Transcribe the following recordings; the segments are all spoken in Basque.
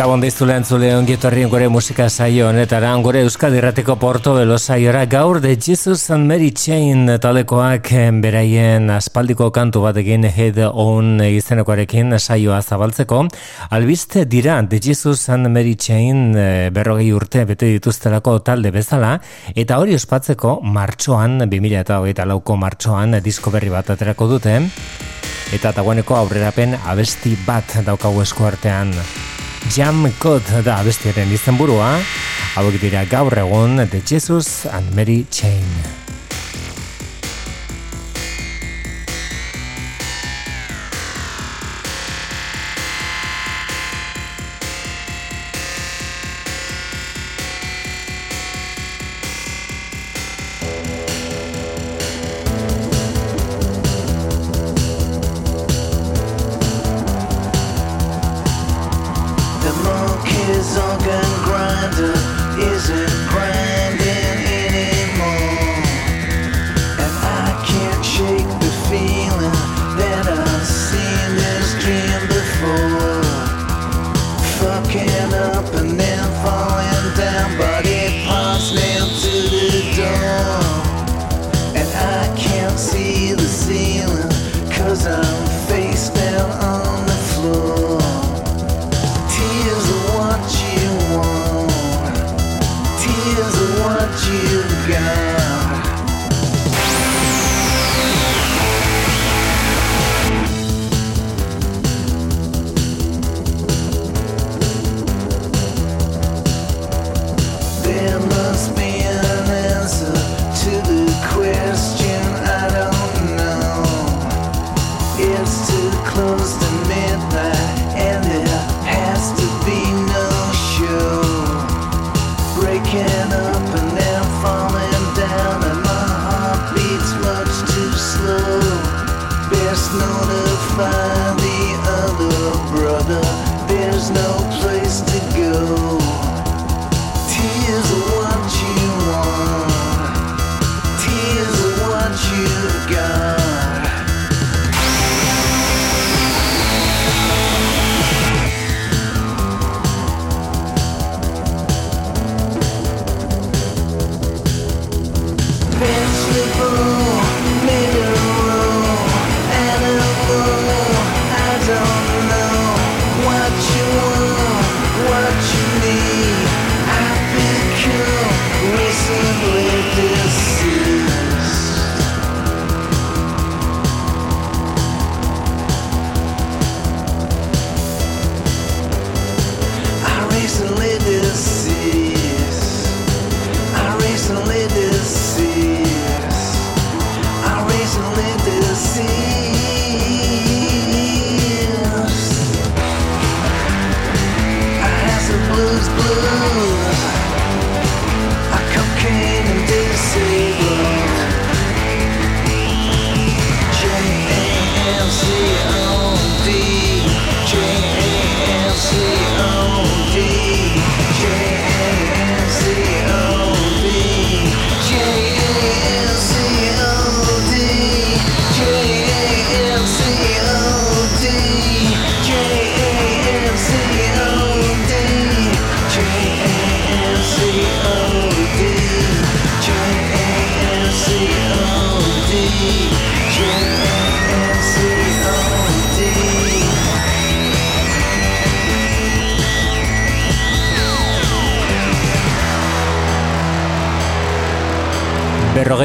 Gabon deiztu lehen zule ongietorrien gore musika saio honetara, gore Euskadi Errateko Porto Belo saiora gaur de Jesus and Mary Chain talekoak beraien aspaldiko kantu batekin head on izenekoarekin saioa zabaltzeko. Albiste dira de Jesus and Mary Chain eh, berrogei urte bete dituztelako talde bezala, eta hori ospatzeko martxoan, 2000 eta hogeita lauko martxoan disko berri bat aterako dute, eta taguaneko aurrerapen abesti bat daukagu eskuartean. Jam Code da bestiaren izenburua, hauek dira gaur egun The Jesus and Mary Chain.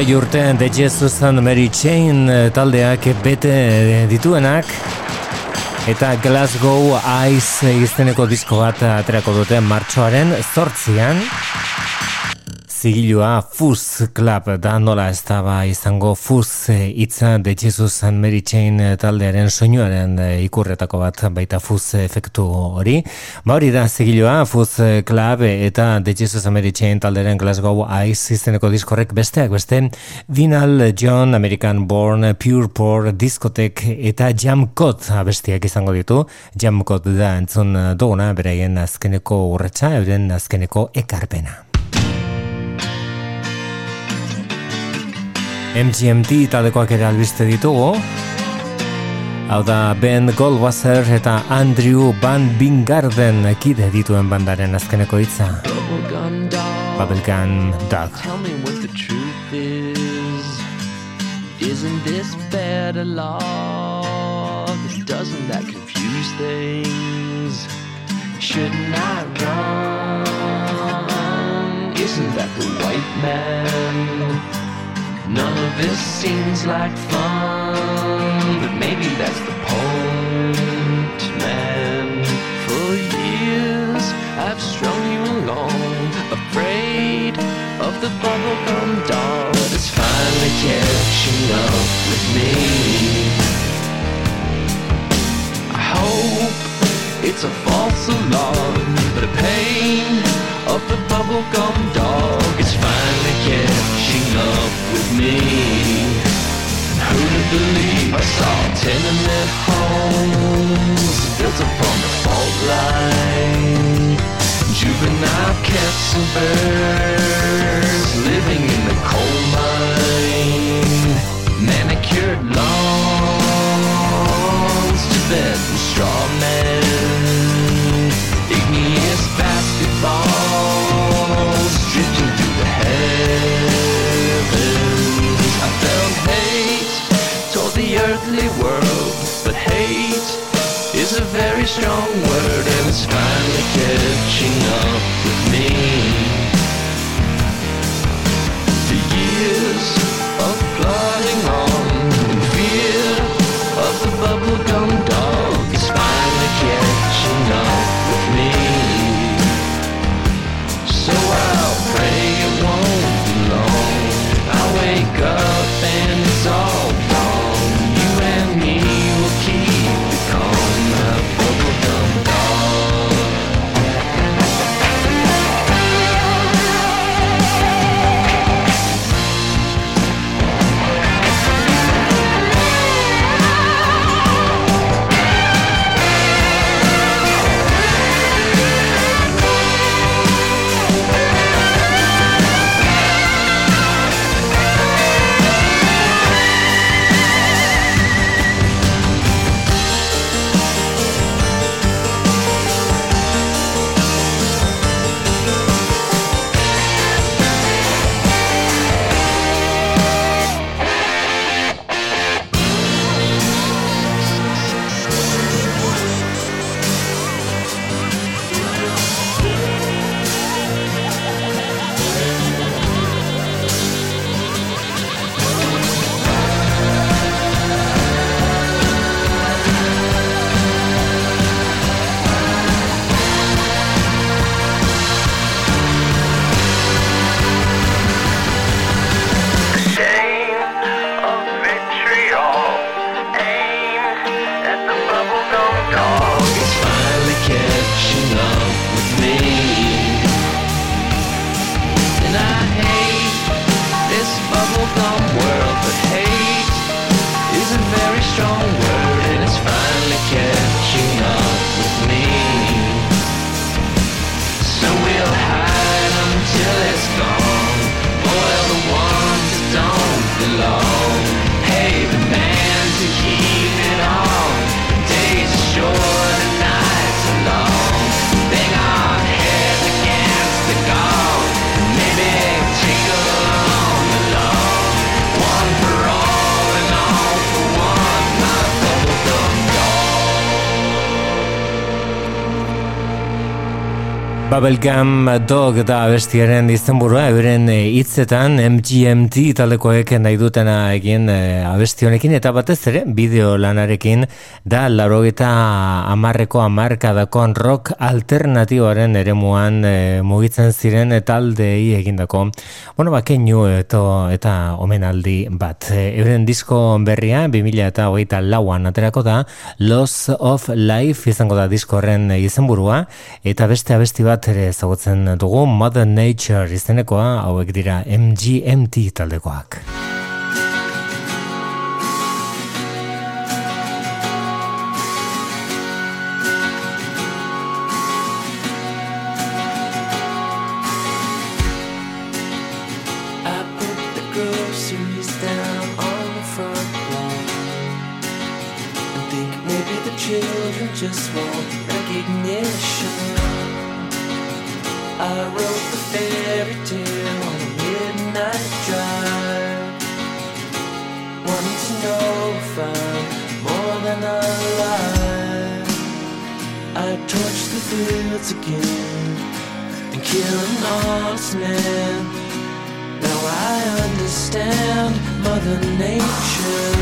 Berrogei urte The Jesus and Mary Chain eh, taldeak bete eh, dituenak. Eta Glasgow Ice izteneko disko bat aterako dute martxoaren zortzian zigilua Fuzz Club da nola ez da ba izango Fuzz hitza de Jesus and Mary Chain taldearen soinuaren eh, ikurretako bat baita Fuzz efektu hori. Ba hori da zigilua Fuzz Club eta de Jesus and Mary Chain taldearen Glasgow Ice izeneko diskorrek besteak beste Vinal John American Born Pure Pour Discotek eta Jam Code abestiak izango ditu. Jam Code da entzun duguna beraien azkeneko urretsa, euren azkeneko ekarpena. MGMT taldekoak ere albiste ditugu. Hau da Ben Goldwasser eta Andrew Van Bingarden ekide dituen bandaren azkeneko hitza. Bubblegum Dog. Tell me what the truth is. Isn't this better love? Doesn't that confuse things? Shouldn't I run? Isn't that the white man? None of this seems like fun, but maybe that's the point, man. For years I've strung you along, afraid of the bubblegum doll that's finally catching up with me. I hope it's a false alarm, but the pain of the bubblegum dog is finally catching up with me. Who'd believe I saw tenement homes built upon the fault line? Juvenile birds living in the coal mine. strong word and it's finally catching up with me. The years of plodding on in fear of the bubblegum dog is finally catching up with me. So I'll pray it won't be long. I'll wake up and da abestiaren izenburua, euren eh, hitzetan MGMT talekoek nahi dutena egin e, abesti honekin eta batez ere bideo lanarekin da larogeta amarreko amarkadakon rock alternatiboaren eremuan e, mugitzen ziren taldei egindako. Bueno, ba, keinu eto, eta omenaldi bat. E, euren disko berria, 2000 eta hogeita lauan aterako da, Loss of Life izango da diskoren izenburua, eta beste abesti bat ere ezagutzen dugu Mother Nature izenekoa hauek dira MGMT taldekoak. Fields again and kill an honest man. Now I understand Mother Nature.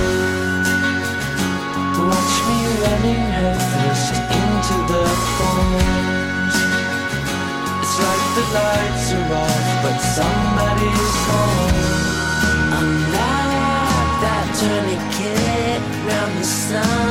Watch me running headfirst into the thorns. It's like the lights are off, but somebody's home. I'm like that tourniquet round the sun.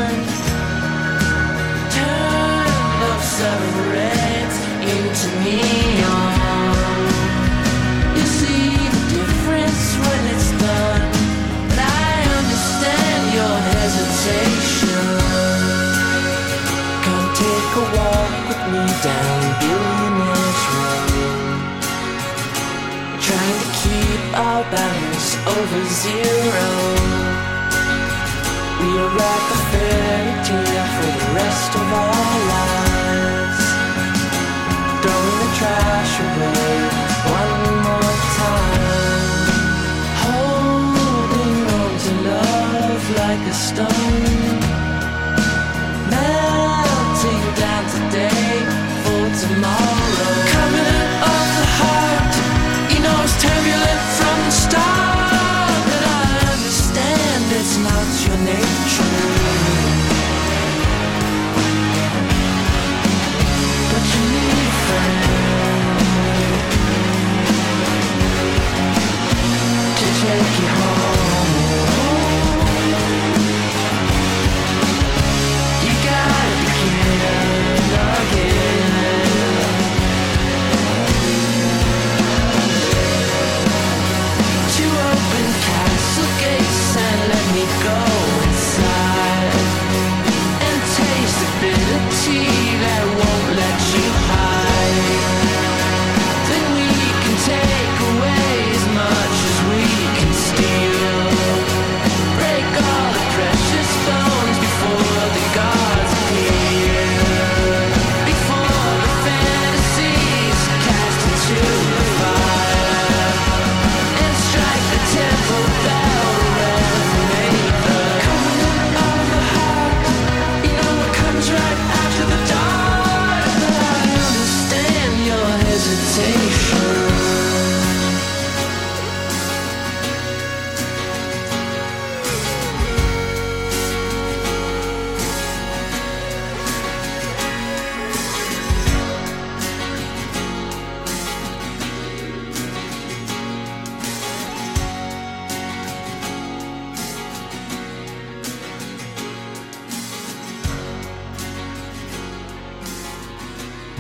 We are like a fairy tale for the rest of our lives time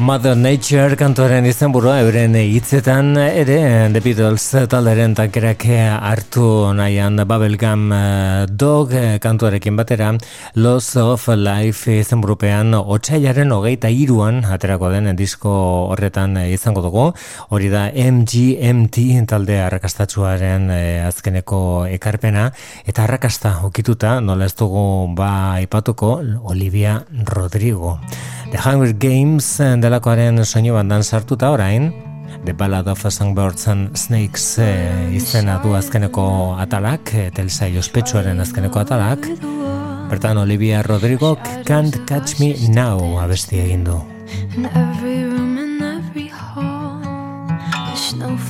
Mother Nature kantoren izan burua, euren hitzetan ere The Beatles talderen tankerak hartu nahian Bubblegum eh, Dog kantuarekin batera Loss of Life izan burupean otxailaren hogeita iruan aterako den disko horretan izango dugu. Hori da MGMT talde arrakastatsuaren eh, azkeneko ekarpena. Eta arrakasta okituta nola ez dugu ba ipatuko Olivia Rodrigo. The Hunger Games eh, delakoaren soinu bandan sartuta orain, The Ballad of Songbirds and Snakes e, izena du azkeneko atalak, telsa ospetsuaren azkeneko atalak, bertan Olivia Rodrigo Can't Catch Me Now abesti egin du.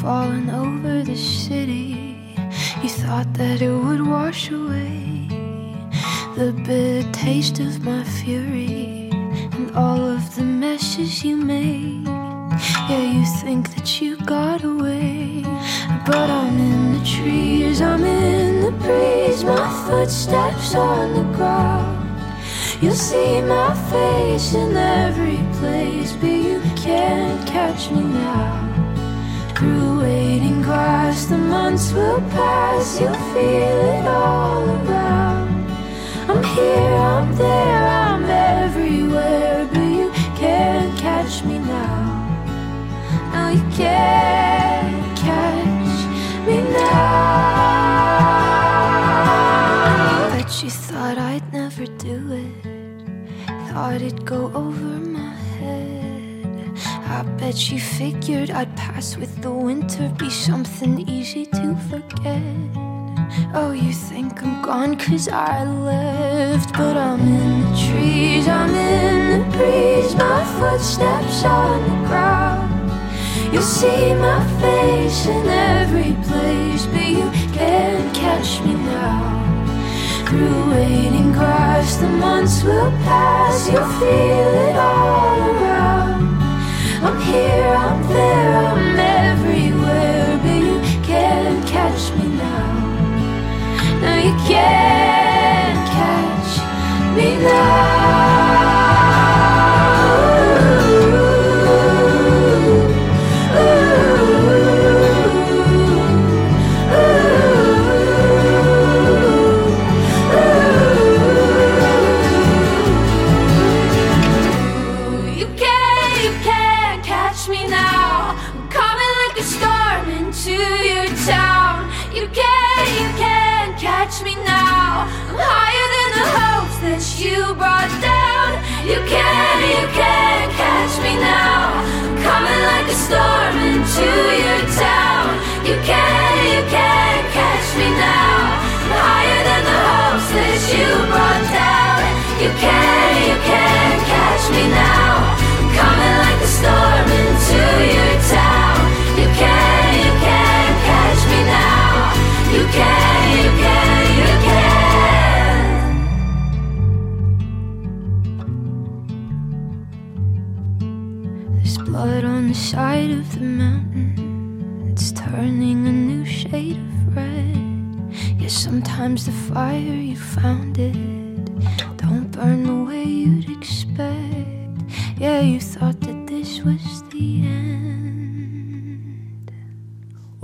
Falling over the city. You thought that it would wash away The bitter taste of my fury all of the messes you made. Yeah, you think that you got away. But I'm in the trees, I'm in the breeze, my footsteps on the ground. You'll see my face in every place, but you can't catch me now. Through waiting grass, the months will pass, you'll feel it all around. I'm here, I'm there, I'm everywhere, but you can't catch me now. No, you can't catch me now. Bet you thought I'd never do it, thought it'd go over my head. I bet you figured I'd pass with the winter, be something easy to forget. Oh, you think I'm gone cause I left But I'm in the trees, I'm in the breeze. My footsteps on the ground. You'll see my face in every place But you can't catch me now. Through waiting grass the months will pass. You'll feel it all around. I'm here, I'm there, I'm everywhere But you can't catch me no, you can't catch me now.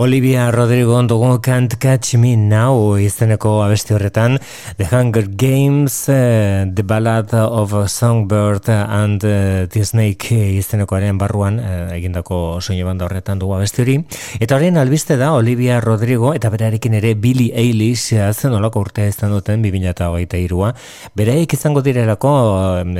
Olivia Rodrigo ondugu Can't Catch Me Now izeneko abesti horretan The Hunger Games, uh, The Ballad of a Songbird and uh, The Snake izenekoaren barruan uh, egindako soinu banda horretan dugu abesti hori. Eta horren albiste da Olivia Rodrigo eta berarekin ere Billy Eilish zen olako urtea izan duten 2008 irua. Beraik izango direlako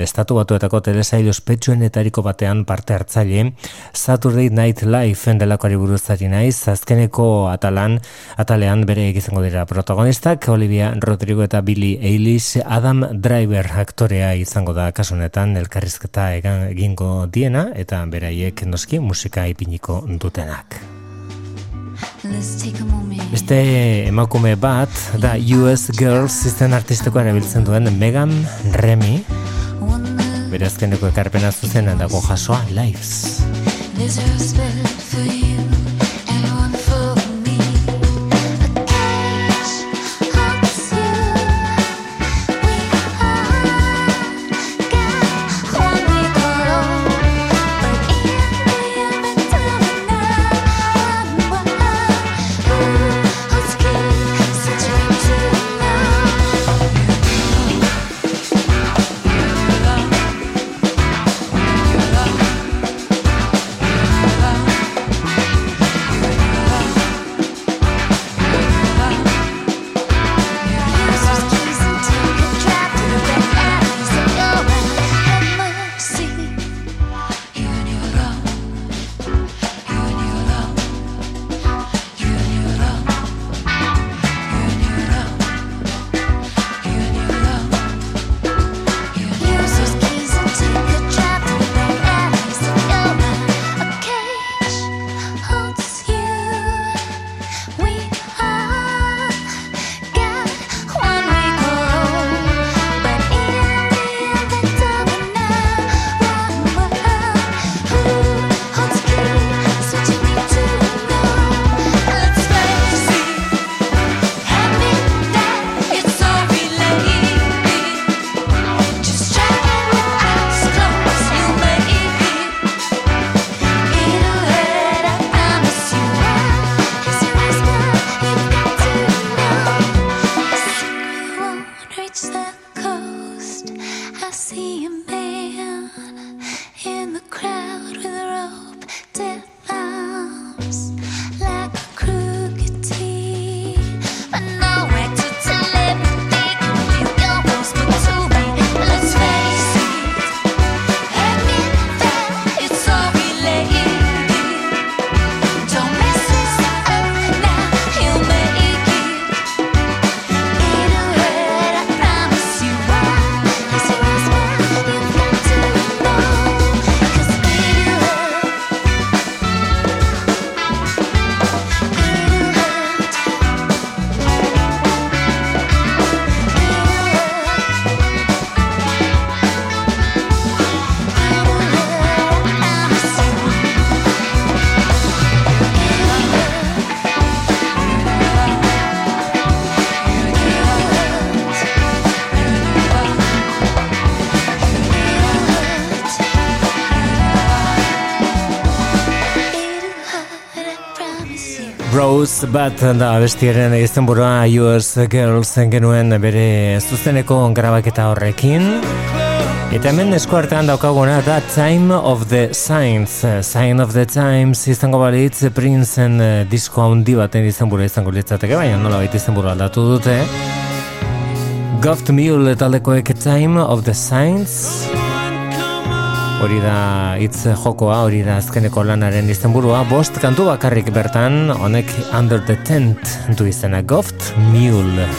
estatu batuetako telesail ospetsuenetariko batean parte hartzaile Saturday Night Live delakoari buruzari naiz, azkeneko atalan, atalean bere izango dira protagonistak, Olivia Rodrigo eta Billy Eilish, Adam Driver aktorea izango da kasunetan elkarrizketa egingo diena, eta beraiek noski musika ipiniko dutenak. Beste emakume bat, da US Girls izten artisteko erabiltzen duen Megan Remy, bere azkeneko ekarpena zuzen dago jasoa, Lives. Bat da bestiaren izten burua US Girls genuen bere zuzeneko grabaketa horrekin. Eta hemen eskuartean daukaguna da Time of the Signs Sign of the Times izango balitz Princeen eh, disko handi baten izan izango litzateke Baina nola baita izan aldatu dute. Goft Mule taldekoek Time of the Signs Hori da hitz jokoa, hori da azkeneko lanaren izenburua, bost kantu bakarrik bertan, honek Under the Tent du izena Goft Mule.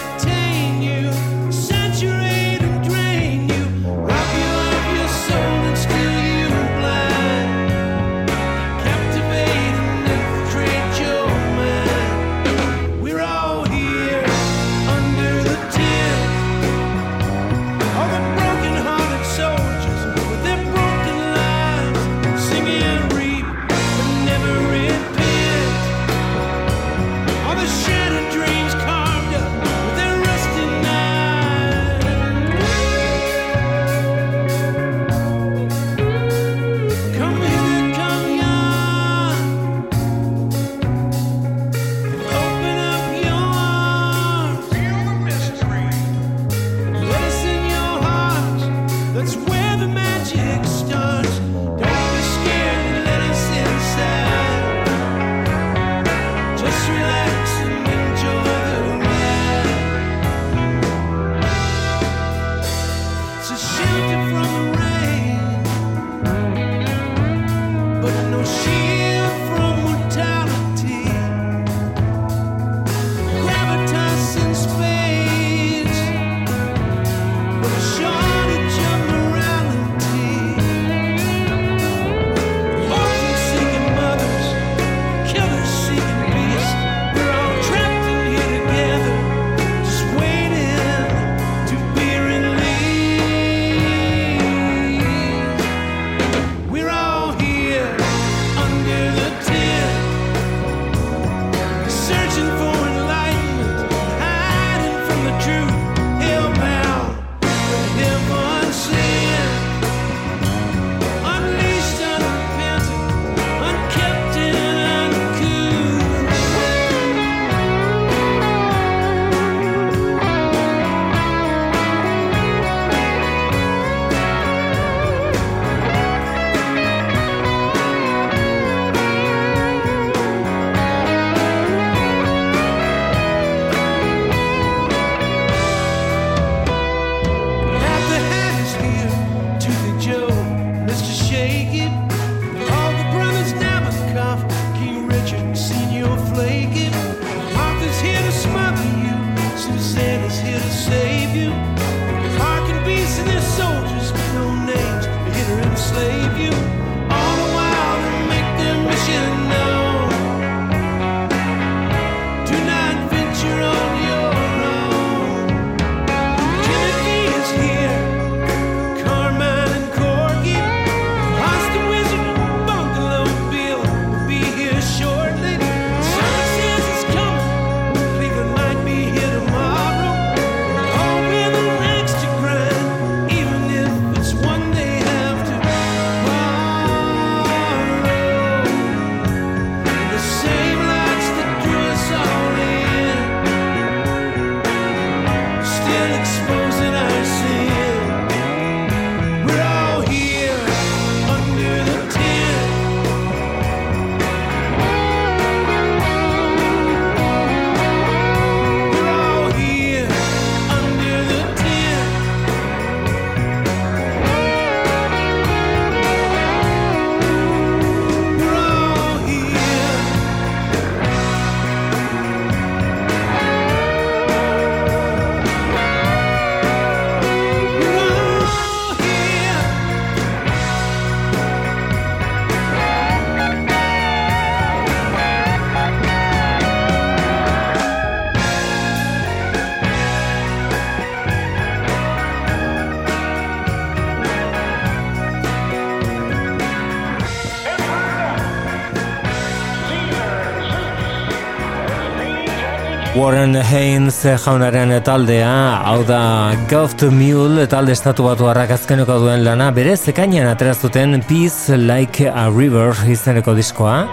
Warren Haynes jaunaren taldea, hau da Goft Mule talde estatu batu arrakazkeneko duen lana, bere zekainan aterazuten Peace Like a River izeneko diskoa,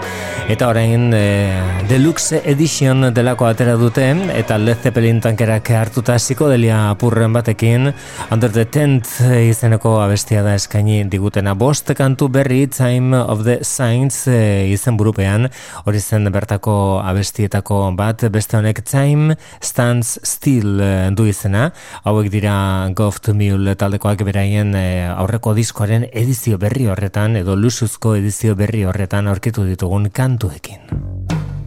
eta orain e, Deluxe Edition delako atera dute, eta Led Zeppelin tankerak hartuta psikodelia apurren batekin, Under the Tent izeneko abestia da eskaini digutena. Bost kantu berri Time of the Saints e, izen burupean, hori zen bertako abestietako bat, beste honek Time Stands Still uh, du izena, hauek dira Goft Mule taldekoak beraien uh, aurreko diskoaren edizio berri horretan, edo lusuzko edizio berri horretan aurkitu ditugun kantuekin.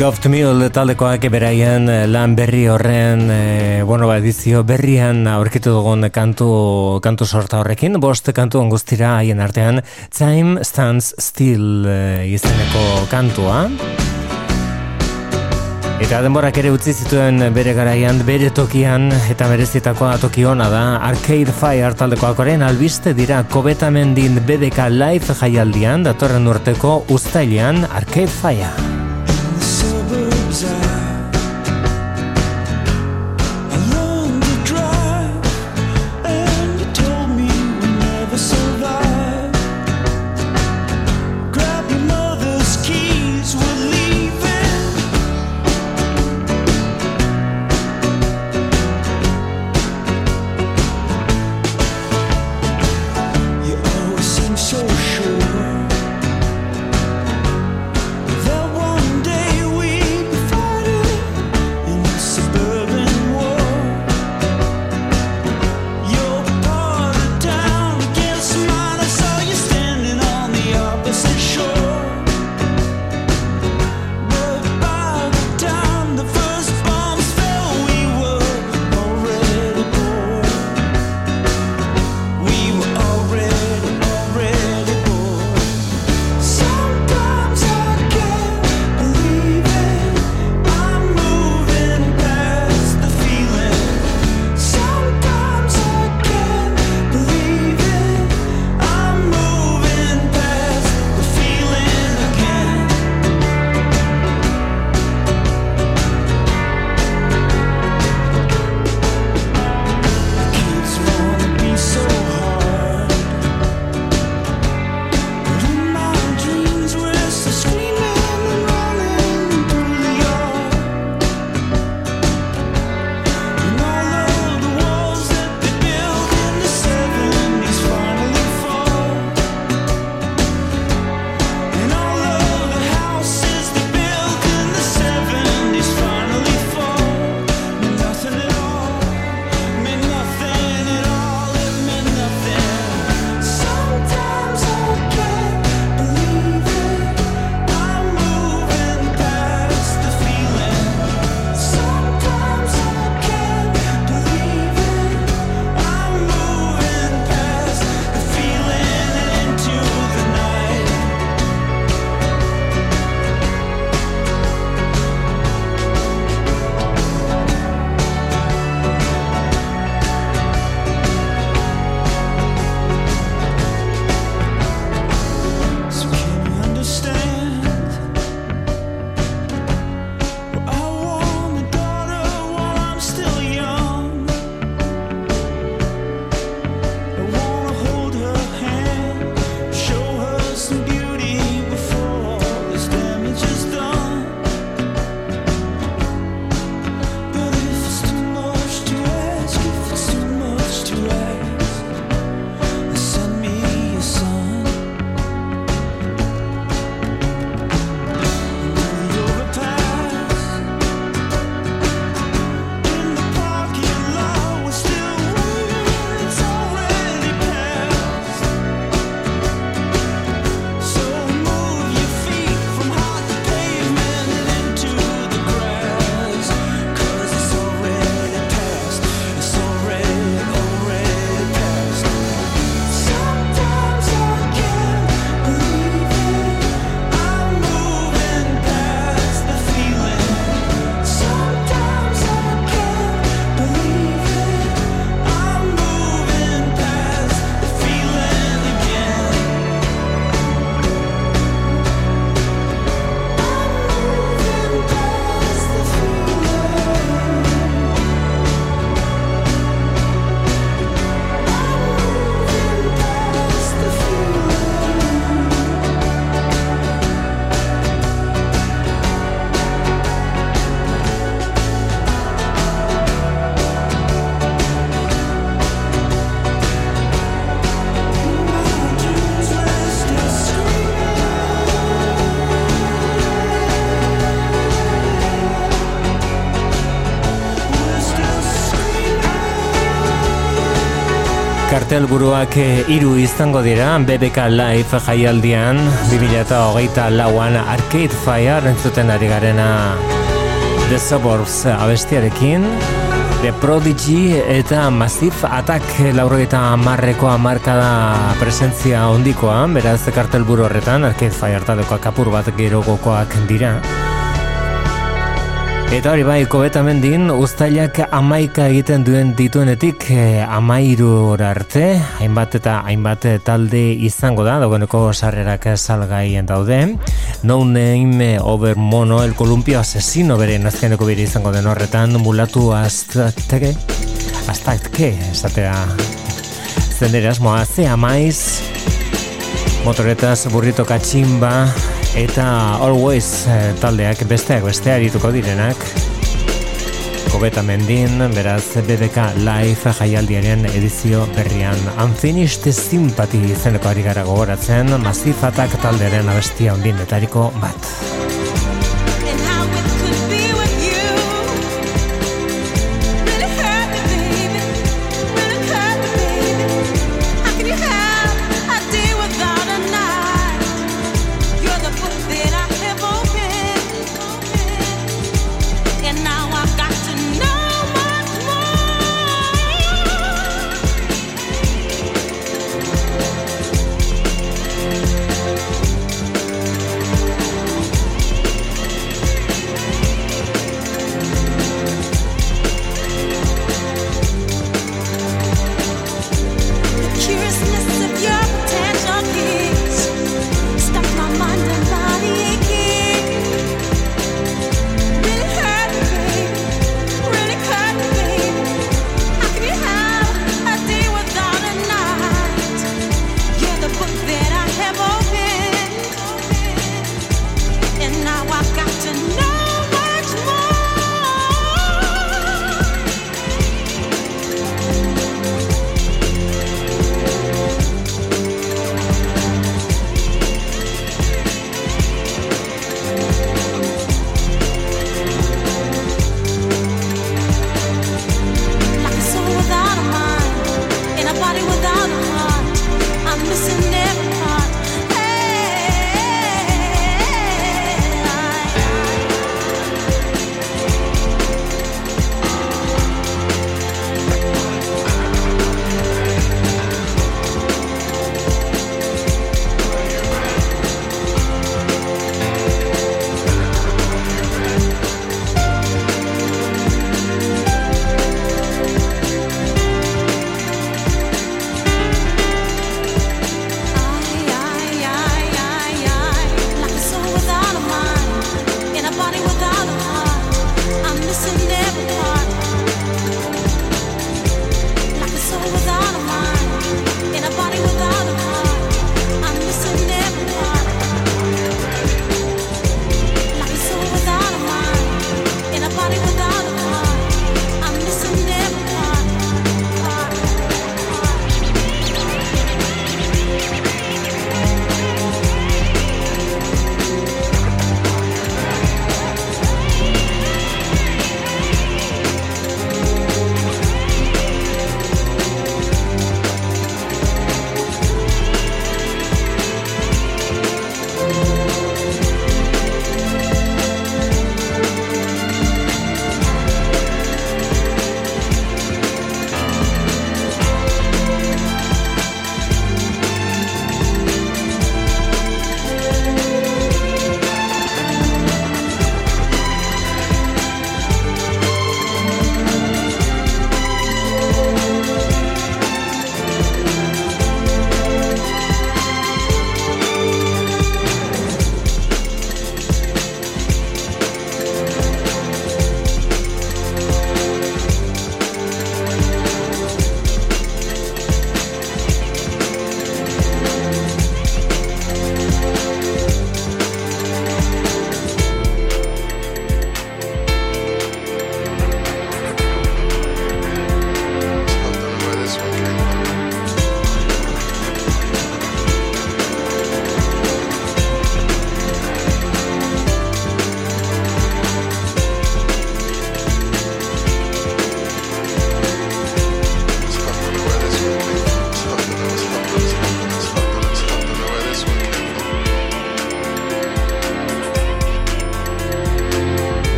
Goft Mule taldekoak beraien eh, lan berri horren e, bueno, ba, edizio berrian aurkitu dugun kantu, kantu sorta horrekin, bost kantu guztira haien artean Time Stands Still e, izeneko kantua. Eta denborak ere utzi zituen bere garaian, bere tokian eta merezitakoa toki hona da. Arcade Fire taldekoak albiste dira kobetamendin BDK Live jaialdian datorren urteko ustailean Arcade Fire buruak eh, hiru izango dira BBK Live jaialdian 2008 lauan Arcade Fire entzuten ari garena. The Suburbs abestiarekin The Prodigy eta Massive Attack lauro eta marreko amarkada presentzia ondikoa beraz kartel buru horretan Arcade Fire talekoak apur bat gero gokoak dira Eta hori bai, kobetamen din, ustailak amaika egiten duen dituenetik eh, amairu arte, hainbat eta hainbat talde izango da, dagoeneko sarrerak salgaien daude. No name over mono, el columpio asesino bere nazkeneko bere izango den horretan, mulatu aztake, aztake, esatea zenderaz, moa, ze amaiz, motoretaz, burrito katximba, eta Always eh, taldeak besteak beste arituko direnak. Kobeta Mendin, beraz BBK Live jaialdiaren edizio berrian. Unfinished Sympathy izeneko ari gara gogoratzen Masifatak taldearen abestia ondin betariko bat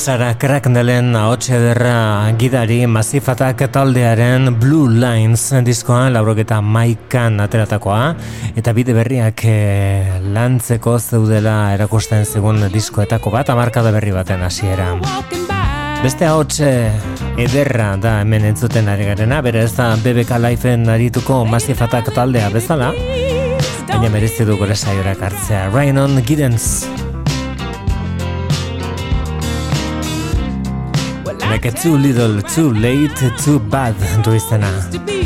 Sara Cracknellen ahotxe derra gidari masifatak taldearen Blue Lines diskoa lauroketa maikan ateratakoa eta bide berriak e, lantzeko zeudela erakusten zigun diskoetako bat amarkada berri baten hasiera. Beste ahotxe ederra da hemen entzuten ari garena, bere ez da BBK Lifeen arituko masifatak taldea bezala, baina merezi du gore saiorak hartzea. Ryan Giddens. Like a too little, too late, too bad du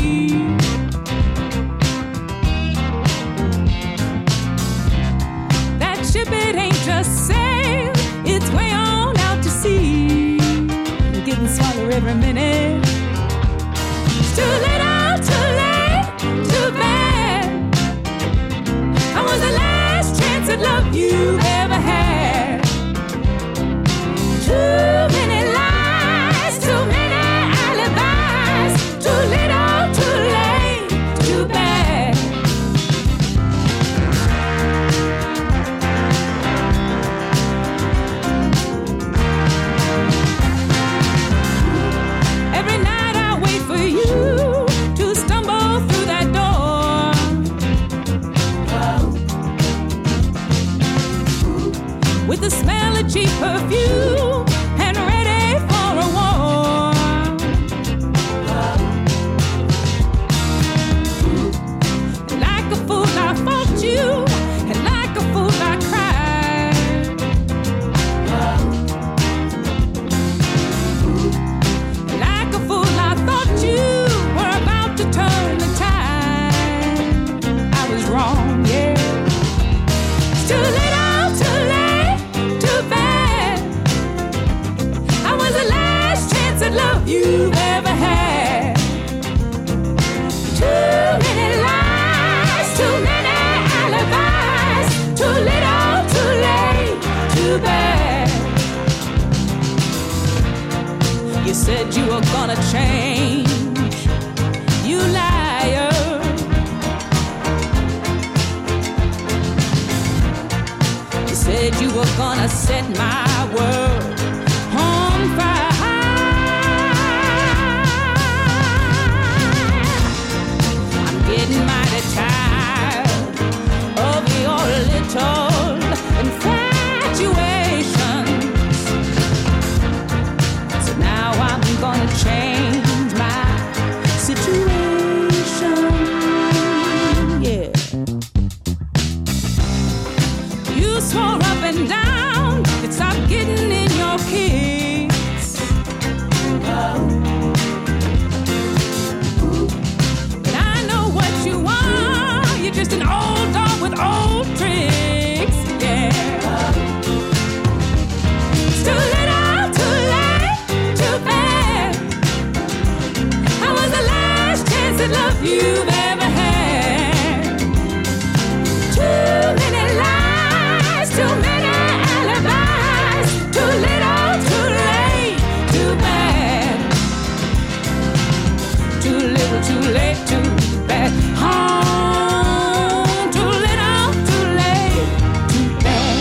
Too little, too late, too bad. Oh, too little, too late, too bad.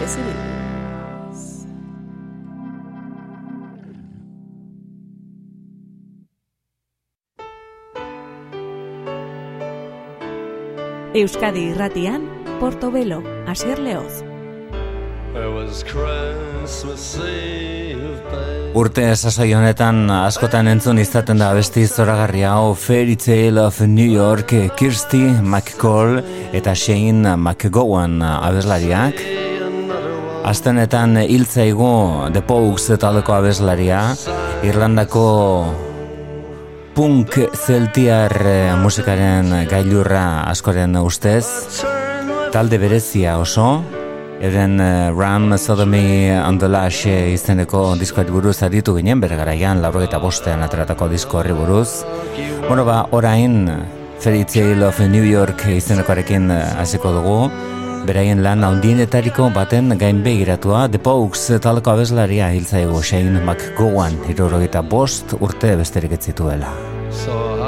Yes, it is. Euskadi irratian, Portobelo, Asier Leoz. Urte sasoi honetan askotan entzun izaten da besti zoragarri hau Fairy Tale of New York Kirsty McCall eta Shane McGowan abeslariak. Astenetan hiltzaigu The Pogues taldeko abeslaria Irlandako punk zeltiar musikaren gailurra askoren ustez. Talde berezia oso Eren uh, Ram Sodomy and the Lash eh, izeneko diskoari buruz aditu ginen, bere garaian, lauro eta bostean ateratako disko horri buruz. Bueno, ba, orain, Fairy Tale of New York izenekoarekin eh, hasiko dugu, beraien lan handienetariko baten gain begiratua, The Pogues talko abeslaria hiltzaigu Shane McGowan, irurogeita bost urte besterik ez zituela. So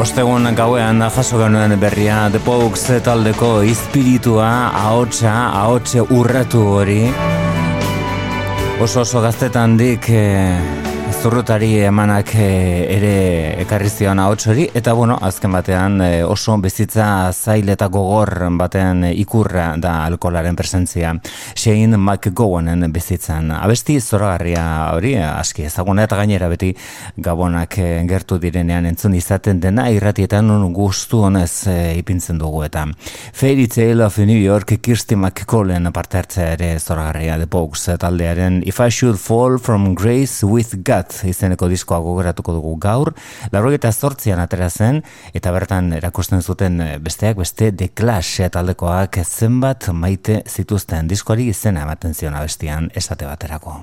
Ostegun gauean jaso genuen berria The Pogues taldeko izpiritua, ahotsa, ahotse urratu hori. Oso oso gaztetan dik eh, zurrutari emanak eh, ere ekarri zion ahots hori eta bueno, azken batean eh, oso bizitza zail eta gogor batean eh, ikurra da alkolaren presentzia. Shane McGowanen bizitzan. Abesti zoragarria hori, aski ezaguna eta gainera beti gabonak eh, gertu direnean entzun izaten dena irratietan gustu honez eh, ipintzen dugu eta Fairy Tale of New York Kirsty McCallen parte hartzea ere zoragarria The Pogues taldearen If I Should Fall From Grace With God izeneko diskoa gogoratuko dugu gaur, laurogeta zortzian atera zen, eta bertan erakusten zuten eh, besteak beste The Clash taldekoak zenbat maite zituzten diskoari izena ematen zion abestian esate baterako.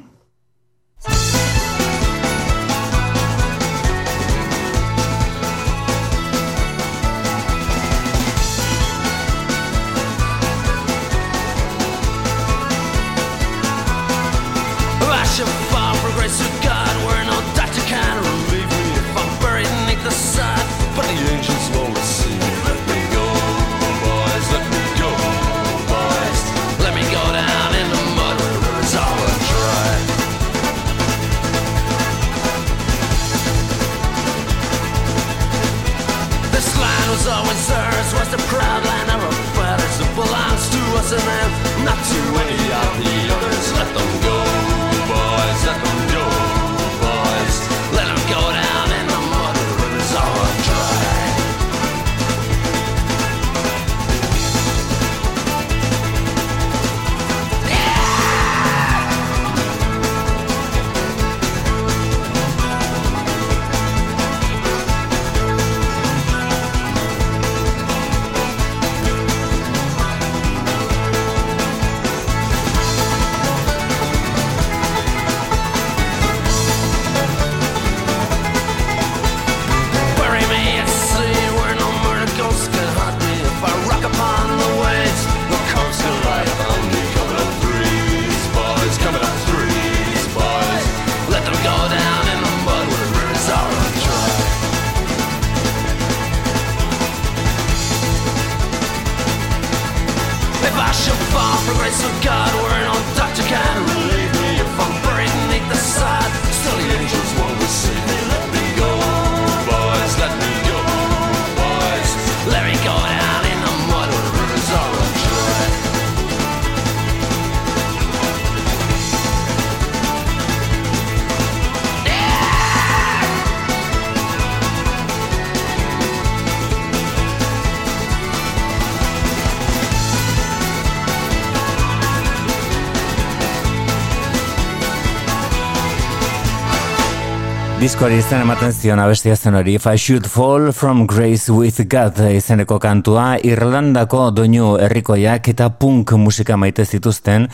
Diskoari izan ematen zion abestia zen hori. If I Should Fall From Grace With God izeneko kantua Irlandako doinu herrikoiak eta punk musika maite zituzten.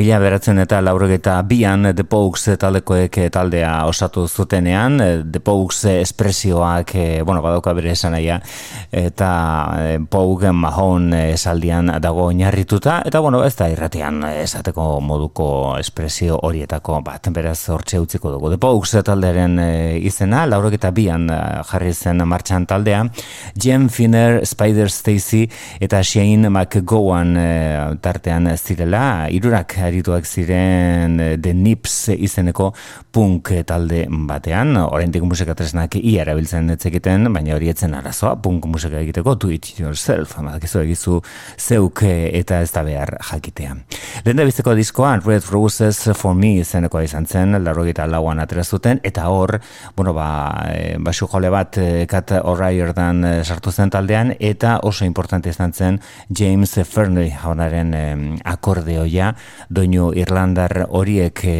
Mila beratzen eta laurogeta bian The Pogues taldekoek taldea osatu zutenean. The Pogues espresioak eh, bueno, badauka bere esan eta eh, Pogue Mahon esaldian dago oinarrituta. Eta bueno, ez da irratian esateko moduko espresio horietako bat. Beraz hortxe utziko dugu. The Pogues taldearen eh, izena, laurok eta bian eh, jarri zen martxan taldea, Jem Finner, Spider Stacy eta Shane McGowan eh, tartean zirela, irurak arituak ziren eh, The Nips izeneko punk talde batean, oraindik musika tresnak ia erabiltzen etzekiten, baina hori etzen arazoa, punk musika egiteko, do it yourself, amakizu egizu zeuk eta ez da behar jakitea. Lehen da bizteko diskoa, Red Roses for Me izenekoa izan zen, larrogeita lauan atera zuten, eta hor, bueno, ba, e, basu jole bat e, Kat O'Riordan e, sartu zen taldean, eta oso importante izan zen James Fernley jaunaren e, akordeoia, doinu Irlandar horiek e,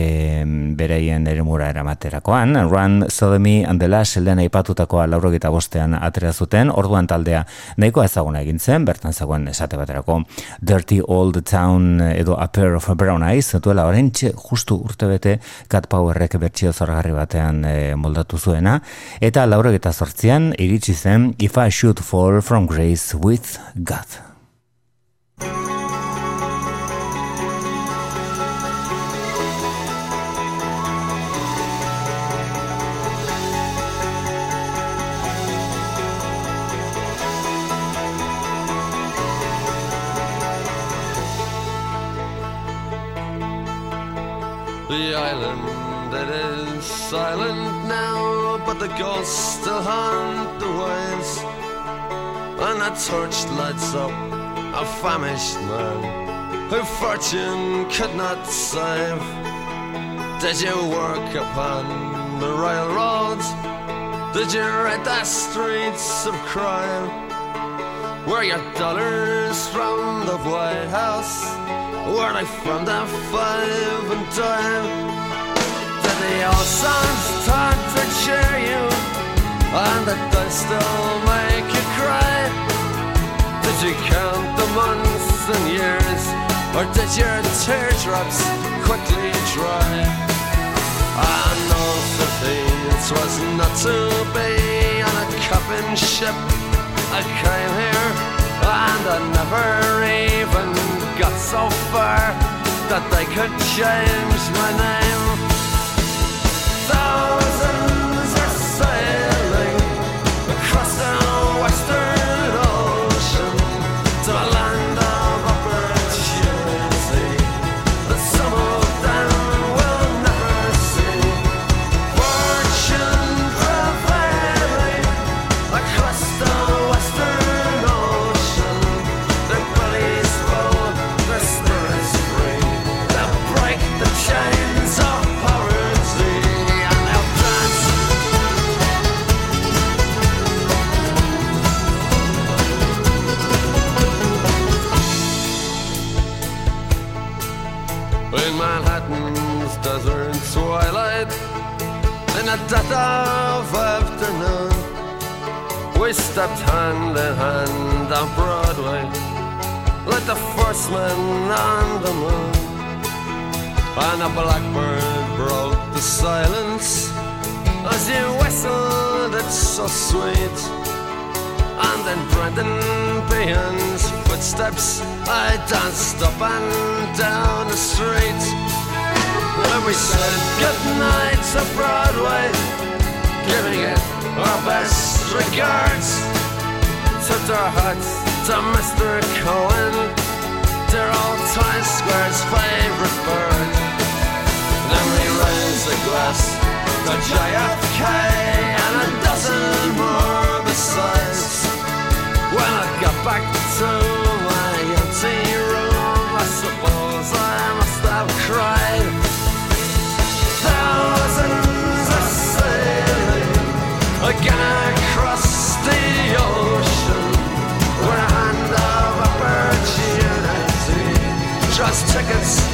bereien eremura eramaterakoan, Run Sodomy and the Last zeldean aipatutakoa laurogeta bostean atera zuten, orduan taldea nahiko ezaguna egin zen, bertan zagoen esate baterako. Dirty Old Town edo A Pair of Brown Eyes, duela orentxe justu urtebete Cat Powerrek bertxio zorgarri batean e, moldatu zuena, eta laurek eta zortzian iritsi zen If I Should Fall From Grace With God. The ghosts still haunt the waves. And a torch lights up a famished man who fortune could not save. Did you work upon the railroads? Did you ride the streets of crime? Were your dollars from the White House? Were they from the five and dime? The old songs start to cheer you? And did they still make you cry? Did you count the months and years? Or did your teardrops quickly dry? I know that was not to be on a coffin ship I came here and I never even got so far that they could change my name thousand in the of afternoon, we stepped hand in hand on Broadway, like the first man on the moon. And a blackbird broke the silence as you whistled, it's so sweet. And in Brendan Behan's footsteps, I danced up and down the street. And we said goodnight to Broadway, giving it our best regards. Tipped our hats to Mr. Cohen, dear old Times Square's favorite bird. Then we raise a glass to JFK and a dozen more besides. When I got back to lost tickets.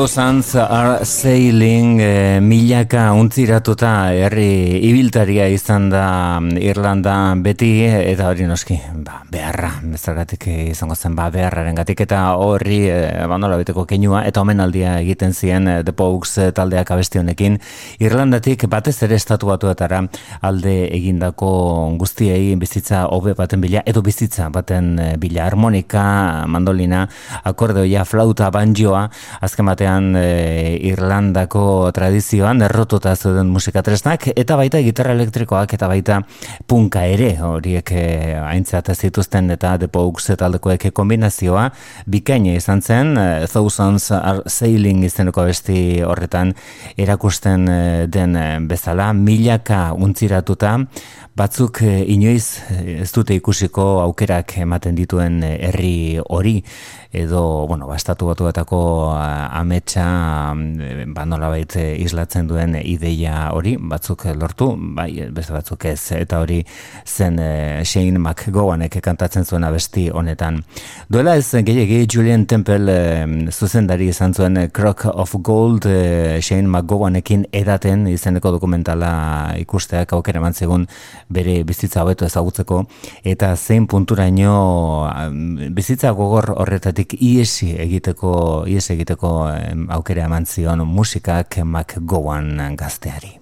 Thousands are sailing eh, milaka untziratuta herri ibiltaria izan da mm, Irlanda beti eta hori noski ba, beharra bezagatik izango zen ba, beharraren gatik eta horri eh, bandola beteko keinua eta omenaldia egiten zien eh, The Pogues eh, taldeak abesti Irlandatik batez ere estatu batuetara alde egindako guztiei bizitza hobe baten bila edo bizitza baten eh, bila. Harmonika, mandolina, akordeoia, flauta, banjoa, azken batean e, Irlandako tradizioan errotuta zeuden musikatresnak eta baita gitarra elektrikoak eta baita punka ere horiek e, aintzat zituzten eta The Pogues taldekoek kombinazioa. Bikaina izan zen e, Thousands are Sailing izeneko besti horretan erakusten e, den e, bezala. Milaka untziratuta. Batzuk inoiz ez dute ikusiko aukerak ematen dituen herri hori. Edo, bueno, bastatu batuetako ametsa ba nolabait eh, islatzen duen ideia hori, batzuk lortu, bai, beste batzuk ez, eta hori zen Shane McGowanek kantatzen zuen abesti honetan. Duela ez gehiagi Julian Temple e, zuzendari izan zuen Crock of Gold e, Shane McGowanekin edaten izeneko dokumentala ikusteak aukera eman zegun bere bizitza hobeto ezagutzeko eta zein punturaino bizitza gogor horretatik iesi egiteko ies egiteko aukera eman zion musikak McGowan gazteari.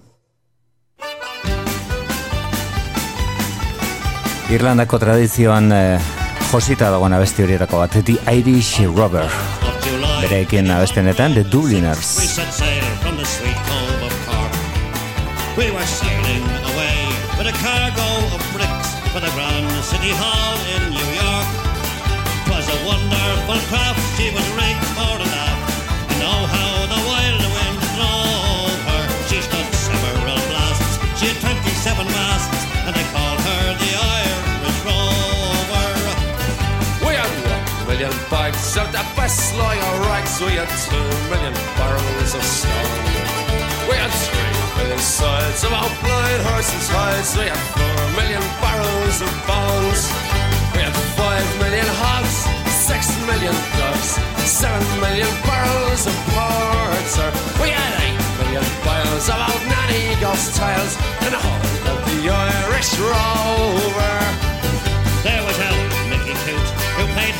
Irlandako tradizioan eh, josita dagoen abesti horietako bat, The Irish Robber. Bereekin abestenetan, The Dubliners. We were sailing away with a cargo of bricks for the Grand City Hall in New York. 'Twas a wonderful craft, she was rigged of the best lawyer rags. We had two million barrels of stone. We had three million sides of our blind horses' hides. We had four million barrels of bones. We had five million hogs, six million ducks, seven million barrels of porter. We had eight million bottles of old nanny lost tales in the hall of the Irish Rover. There was Al Mickey Toot, who played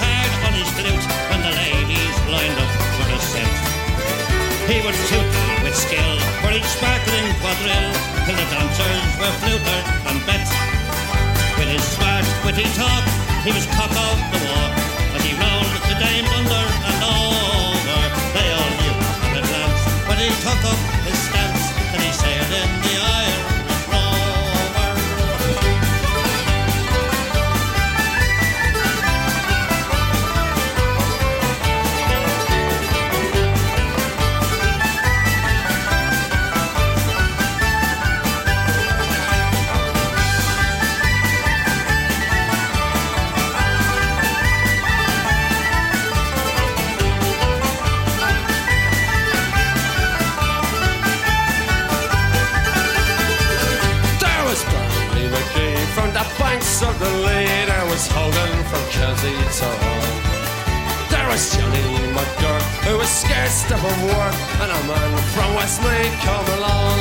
He was toot with skill for each sparkling quadrille till the dancers were flutered and bet. With his smart, witty talk, he was cock of the walk as he rolled the dames under and over. They all knew at a glance when he took up Was from Kelsey to. There was Johnny McGurk, who was scared stiff of work, and a man from Westmead come along.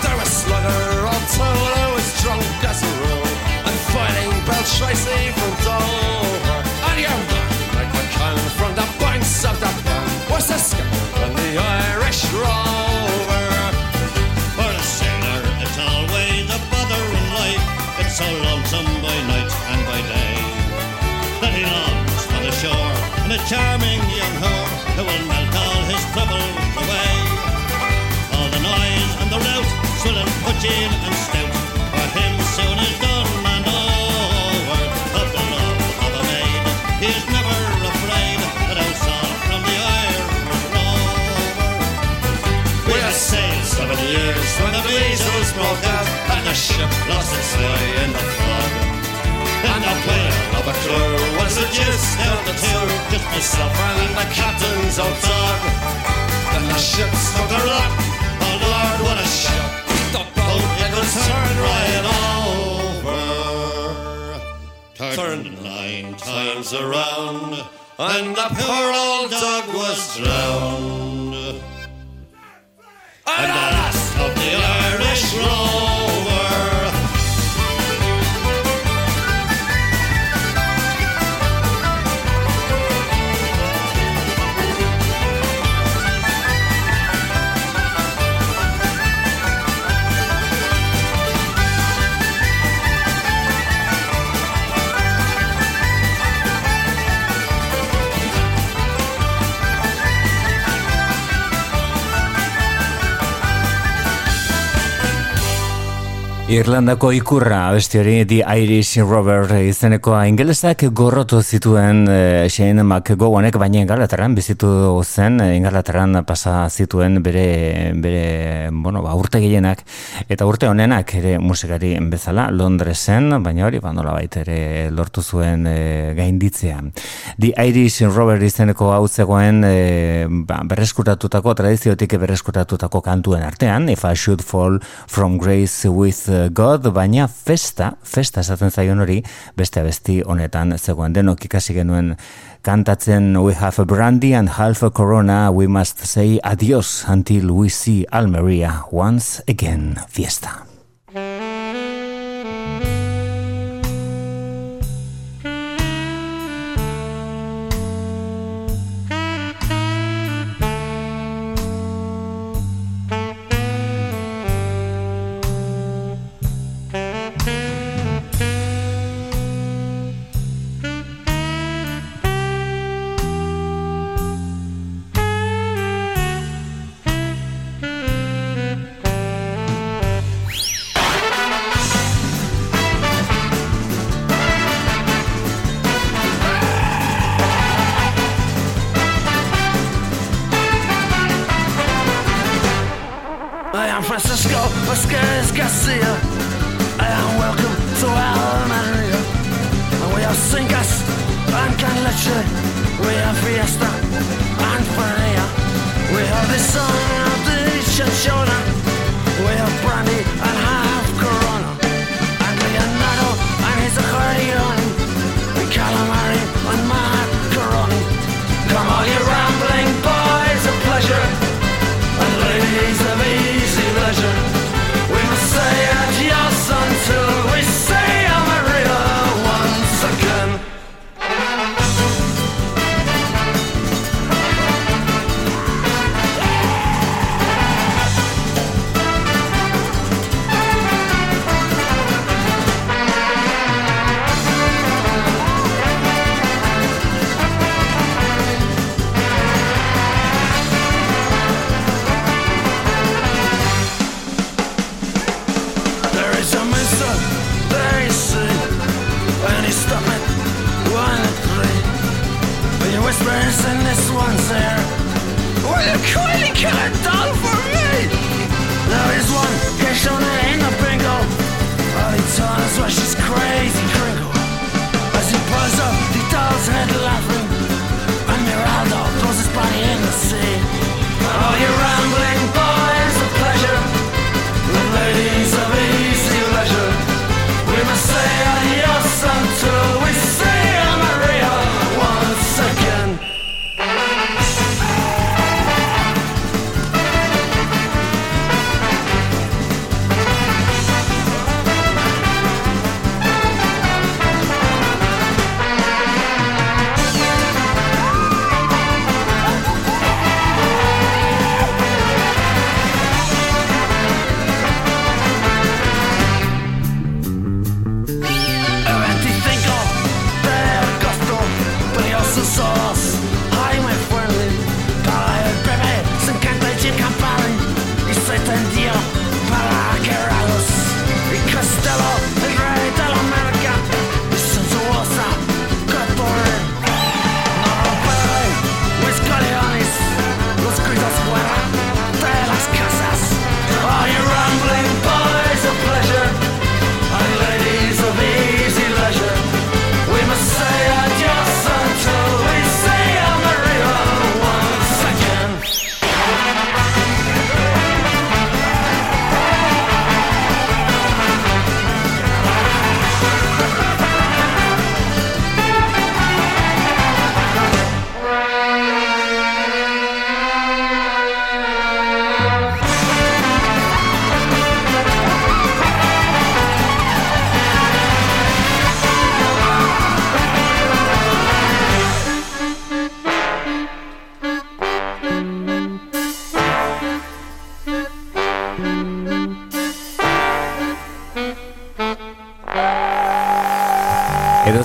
There was Slugger O'Toole, who was drunk as a rule, and fighting Bill Tracy from Dover. And your man, Mike McCann, from the banks of the Burn, was the skipper on the Irish Rover. A charming young whore who will melt all his troubles away. All the noise and the rout, swilling, pudging and stout, for him soon is done and over. Of the love of a maid, he is never afraid that I'll sail from the Irish Rover. We had sailed seven years when the measles broke out and the ship lost its way in the fog. And the of a crew was the gist down the two, just myself and the captain's old dog. Then the ship struck a rock, oh Lord, what a shock! The boat it was turned right over, turned nine times around, and the poor old dog was drowned and the last of the Irish Rover. Irlandako ikurra abesti hori The Irish Rover izeneko ingelesak gorrotu zituen e, Shane McGowanek baina Ingalaterran bizitu zen eh, Ingalaterran pasa zituen bere, bere bueno, ba, urte gehienak eta urte honenak ere musikari bezala Londresen, baina hori ba, nolabait ere lortu zuen e, gainditzea. The Irish Rover izeneko hau zegoen e, ba, berreskuratutako, tradiziotik berreskuratutako kantuen artean, If I Should Fall From Grace With God, baina festa, festa esaten zaion hori, beste abesti honetan zegoen denok ikasi genuen kantatzen We have a brandy and half a corona, we must say adios until we see Almeria once again. Fiesta.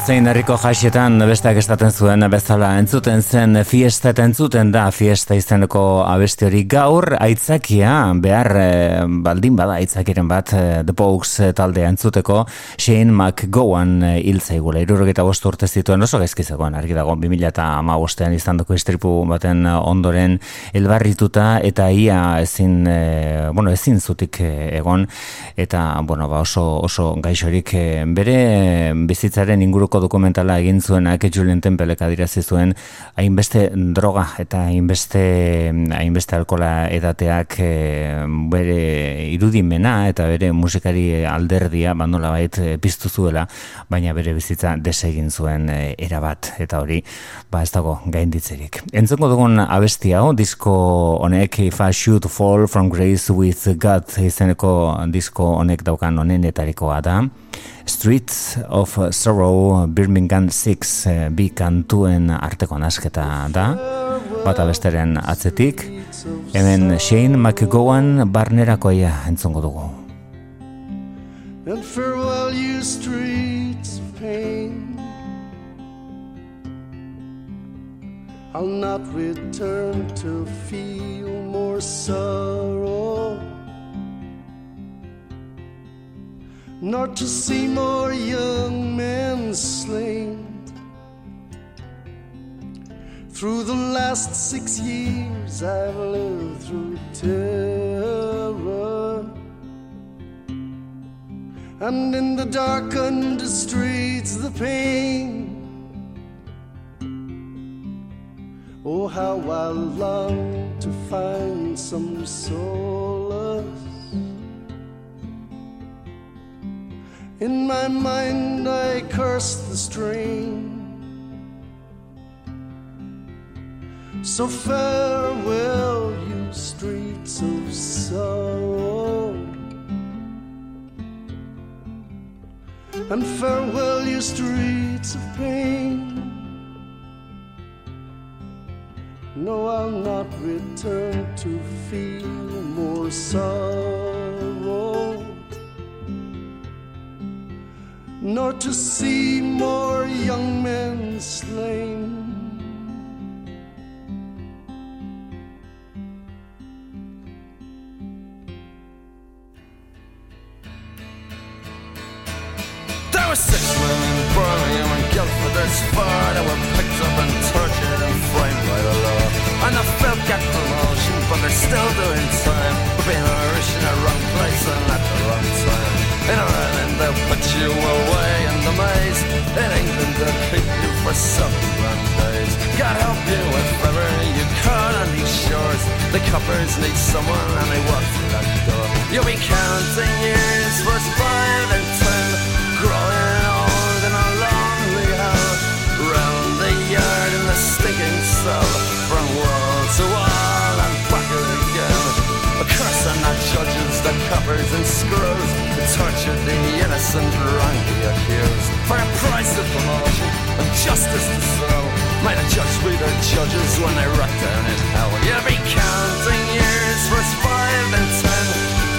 Edozein herriko jaixetan besteak estaten zuen bezala. Entzuten zen fiesta eta entzuten da fiesta izeneko abesti hori. Gaur aitzakia behar eh, baldin bada aitzakiren bat eh, The Pogues eh, taldea entzuteko Shane McGowan hil zaigula. Irurogeta bost urte zituen oso gaizki zegoen argi dago 2000 eta amabostean izan dako istripu baten ondoren elbarrituta eta ia ezin eh, bueno ezin zutik egon. Eta bueno ba oso oso gaixorik bere bizitzaren inguruko dokumentala egin zuenak Julian Tempelek adirazi zuen hainbeste droga eta hainbeste hainbeste alkola edateak eh, bere irudimena eta bere musikari alderdia bandola bait eh, piztu zuela baina bere bizitza desegin zuen eh, erabat. Eta hori ba ez dago gainditzerik. Entzongo dugun abesti hau disko honek If I Should Fall From Grace With God izeneko disko honek daukan honenetarikoa da Streets of Sorrow Birmingham 6 eh, bi kantuen arteko nasketa da bata besteren atzetik. Hemen Shane McGowan barnerakoia entzongo dugu. And farewell, you streets of pain. I'll not return to feel more sorrow, nor to see more young men slain. Through the last six years, I've lived through terror. And in the darkened streets, the pain. Oh, how I long to find some solace. In my mind, I curse the strain. So farewell, you streets of sorrow. And farewell, you streets of pain. No, I'll not return to feel more sorrow, nor to see more young men slain. There were six men in Birmingham and Guildford, that's far. They were picked up and tortured and framed by the law. both got promotion, but they're still doing time for being Irish in the wrong place and at the wrong time. In Ireland they'll put you away in the maze. In England they'll keep you for seven grand days. God help you if ever you caught on these shores. The coppers need someone and they walk through that door. You'll be counting years, first five and ten, growing old in a lonely hell. Round the yard in the stinking cell, the covers and screws, who tortured the innocent, wrongly accused. For a price of promotion and justice to sell. Might the judge be their judges when they rot down in hell. You'll be counting years, first five and ten,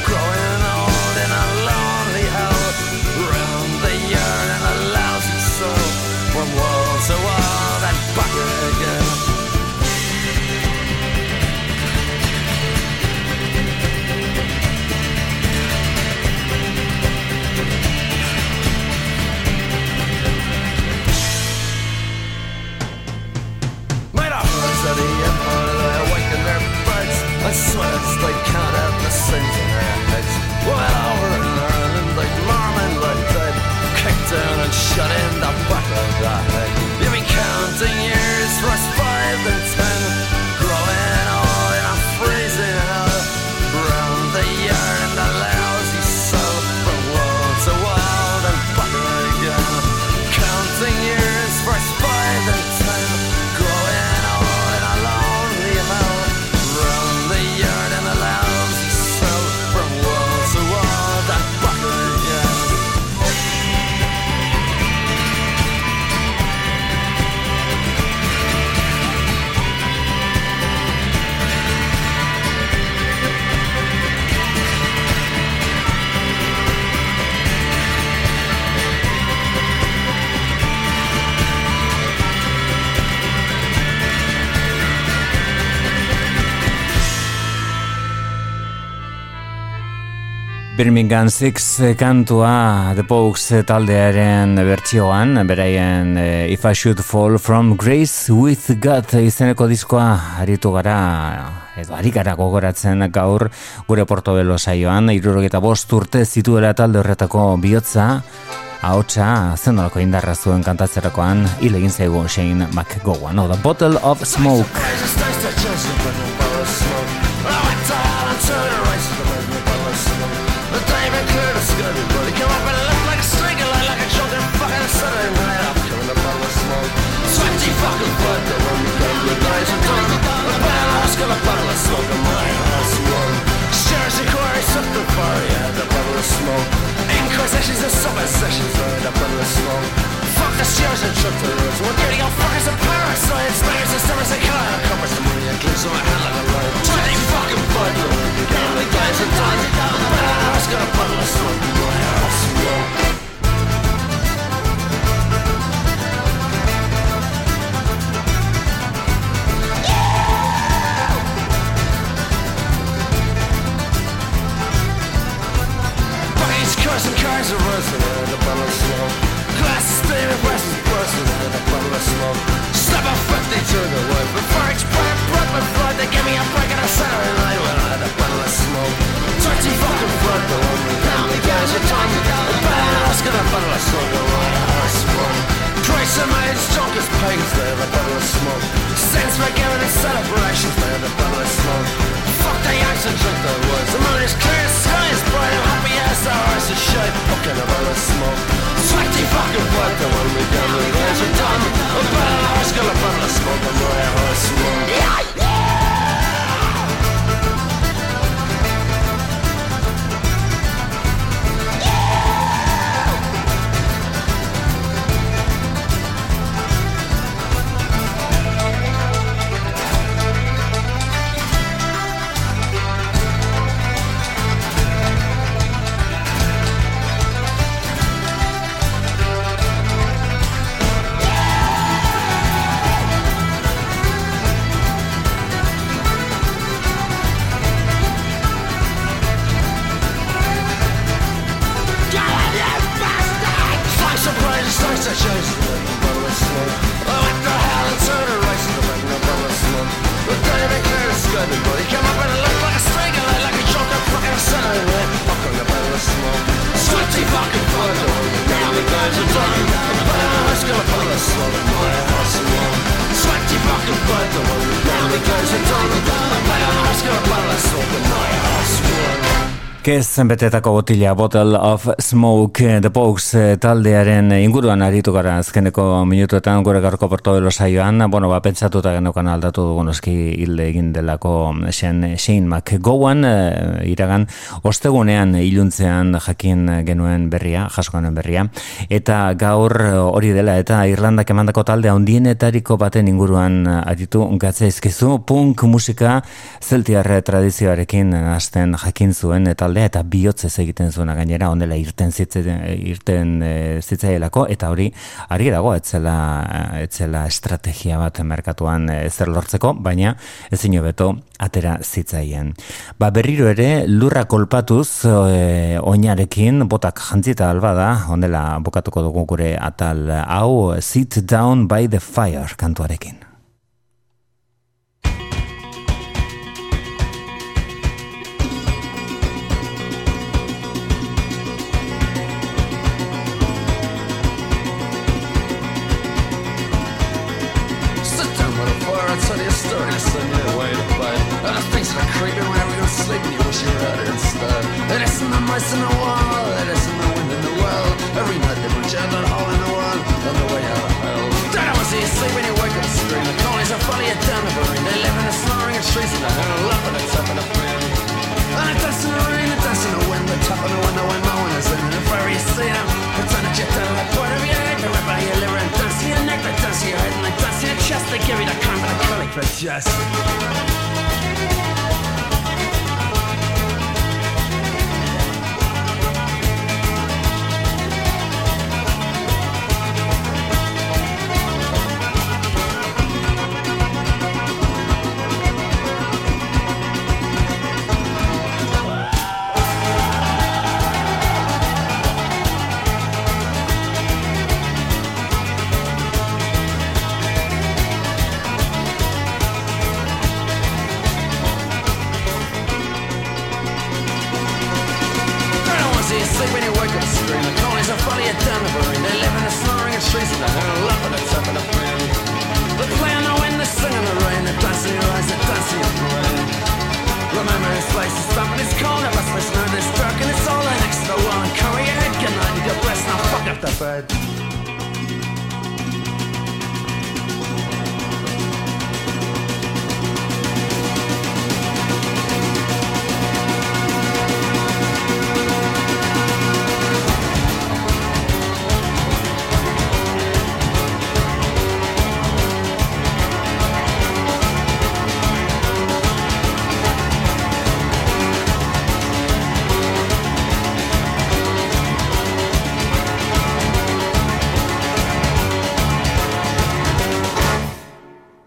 growing old in a lonely hell. Round the yard as they count out the sins in their heads Well, over in Ireland, they marm and they dead Kicked down and shut in the back of the head. You'll be counting years, first five and ten Birmingham Six kantua The Pogues taldearen bertsioan, beraien eh, If I Should Fall From Grace With God izeneko diskoa aritu gara edo ari gara gogoratzen gaur gure portobelo saioan, irurogeta bost urte zituela talde horretako bihotza ahotsa zenolako indarra zuen kantatzerakoan hil egin zaigu Shane McGowan, no, The Bottle of Smoke sessions right up under the smoke Fuck the stairs and trip the roads We're getting all fuckers and pirates Science players and stars and color Covers the money and clips on I hell of a road. Tiny fucking bundle You got guys and dimes But I was gonna bundle a smoke My ass, whoa eyes are buzzing and a bundle of smoke. Glasses a bundle of the wood. Before each plant, broke my flood, they give me a break a Saturday night when a bundle of smoke. Dirty fucking flood, the lonely down, the guys are talking down. A bundle of smoke, the of mine, strong they have a bundle of smoke. Since we're giving a celebration, they have a bundle of smoke. Fuck the accent, drink the words. The moon is clear, the sky is bright. I'm happy as the horse is shut. Fucking about on smoke. Sweaty fucking blood. The one we done, the guys are done. I'm better than gonna burn the smoke. I'm ready for. Because you're totally go, I'm a Oscar while I sold the Roy Osborne. Kez betetako botila Bottle of Smoke The Pogues eh, taldearen inguruan aritu gara azkeneko minutuetan gure garko porto de saioan. Bueno, ba, pentsatuta genokan aldatu dugun eski hilde egin delako Shane, Shane McGowan e, iragan ostegunean iluntzean jakin genuen berria, genuen berria. Eta gaur hori dela eta Irlandak emandako talde handienetariko baten inguruan aritu gatza izkizu punk musika zeltiarre tradizioarekin hasten jakin zuen eta taldea eta bihotzez egiten zuena gainera ondela irten zitzen irten e, zitzaielako eta hori ari dago etzela etzela estrategia bat merkatuan zer lortzeko baina ezin beto atera zitzaien. Ba berriro ere lurra kolpatuz e, oinarekin botak jantzita alba da ondela bukatuko dugu gure atal hau sit down by the fire kantuarekin. They give you the of colic for just.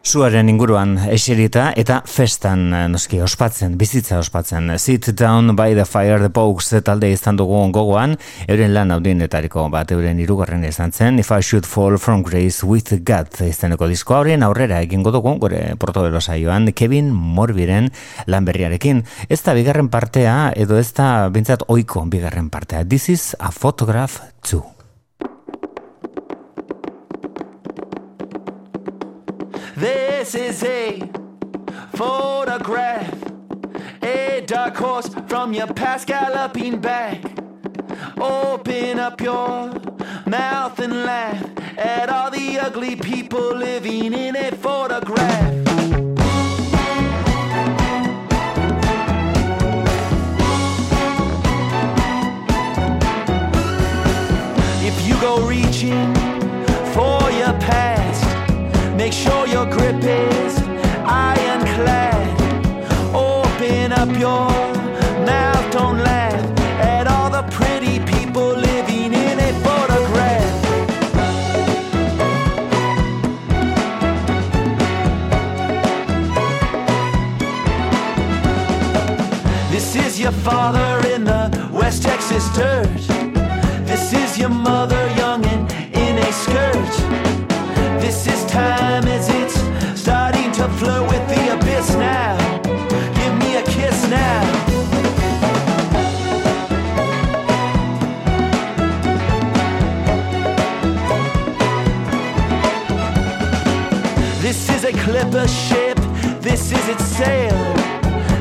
Suaren inguruan eserita eta festan eh, noski ospatzen, bizitza ospatzen. Sit down by the fire the Pogues talde izan dugu gogoan, euren lan audienetariko bat euren irugarren izan zen, If I Should Fall From Grace With God izaneko disko horien aurrera egingo dugu, gure portobelo saioan, Kevin Morbiren lan berriarekin. Ez da bigarren partea, edo ez da bintzat oiko bigarren partea. This is a photograph too. This is a photograph, a dark horse from your past galloping back. Open up your mouth and laugh at all the ugly people living in a photograph. If you go reaching make sure your grip is ironclad. Open up your mouth, don't laugh at all the pretty people living in a photograph. This is your father in the West Texas dirt. This is your mother young and in a skirt. Is time as it's starting to flirt with the abyss now. Give me a kiss now. This is a clipper ship. This is its sail.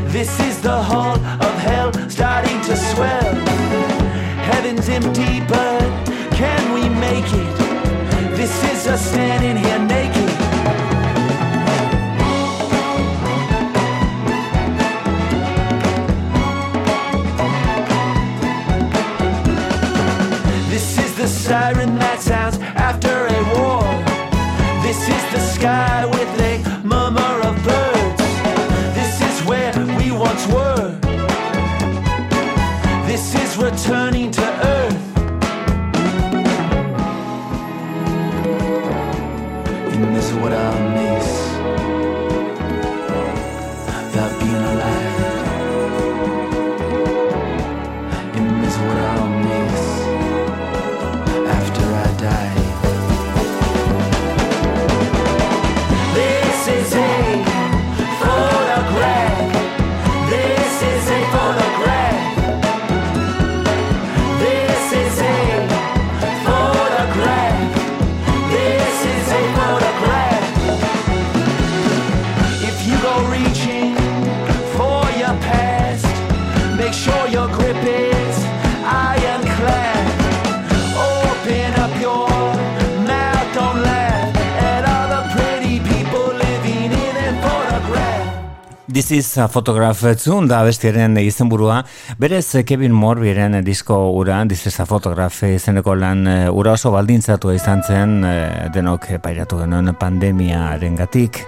This is the hall of hell starting to swell. Heaven's empty, but can we make it? This is us standing here naked. This is the siren that sounds after a war. This is the sky with a murmur of birds. This is where we once were. This is returning to This is a photograph zun da bestiaren izenburua. Berez Kevin Morbiren disko ura, This is a photograph izeneko lan eh, ura oso baldintzatua izan zen eh, denok pairatu genuen pandemiaren gatik.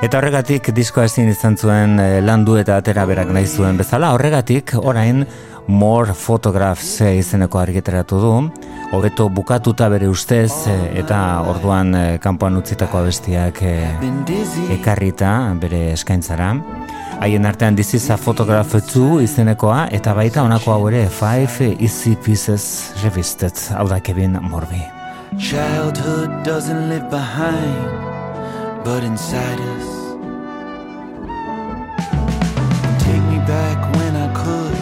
Eta horregatik diskoa ezin izan zuen eh, landu eta atera berak nahi zuen bezala. Horregatik orain More Photographs eh, izeneko argiteratu du. Hobeto bukatuta bere ustez eh, eta orduan eh, kanpoan utzitako abestiak eh, ekarrita bere eskaintzara. Haien artean This is a Photograph 2 izenekoa eta baita honako hau ere Five Easy Pieces Revisited hau da Kevin Morby. Childhood doesn't live behind, but inside us. Take me back when I could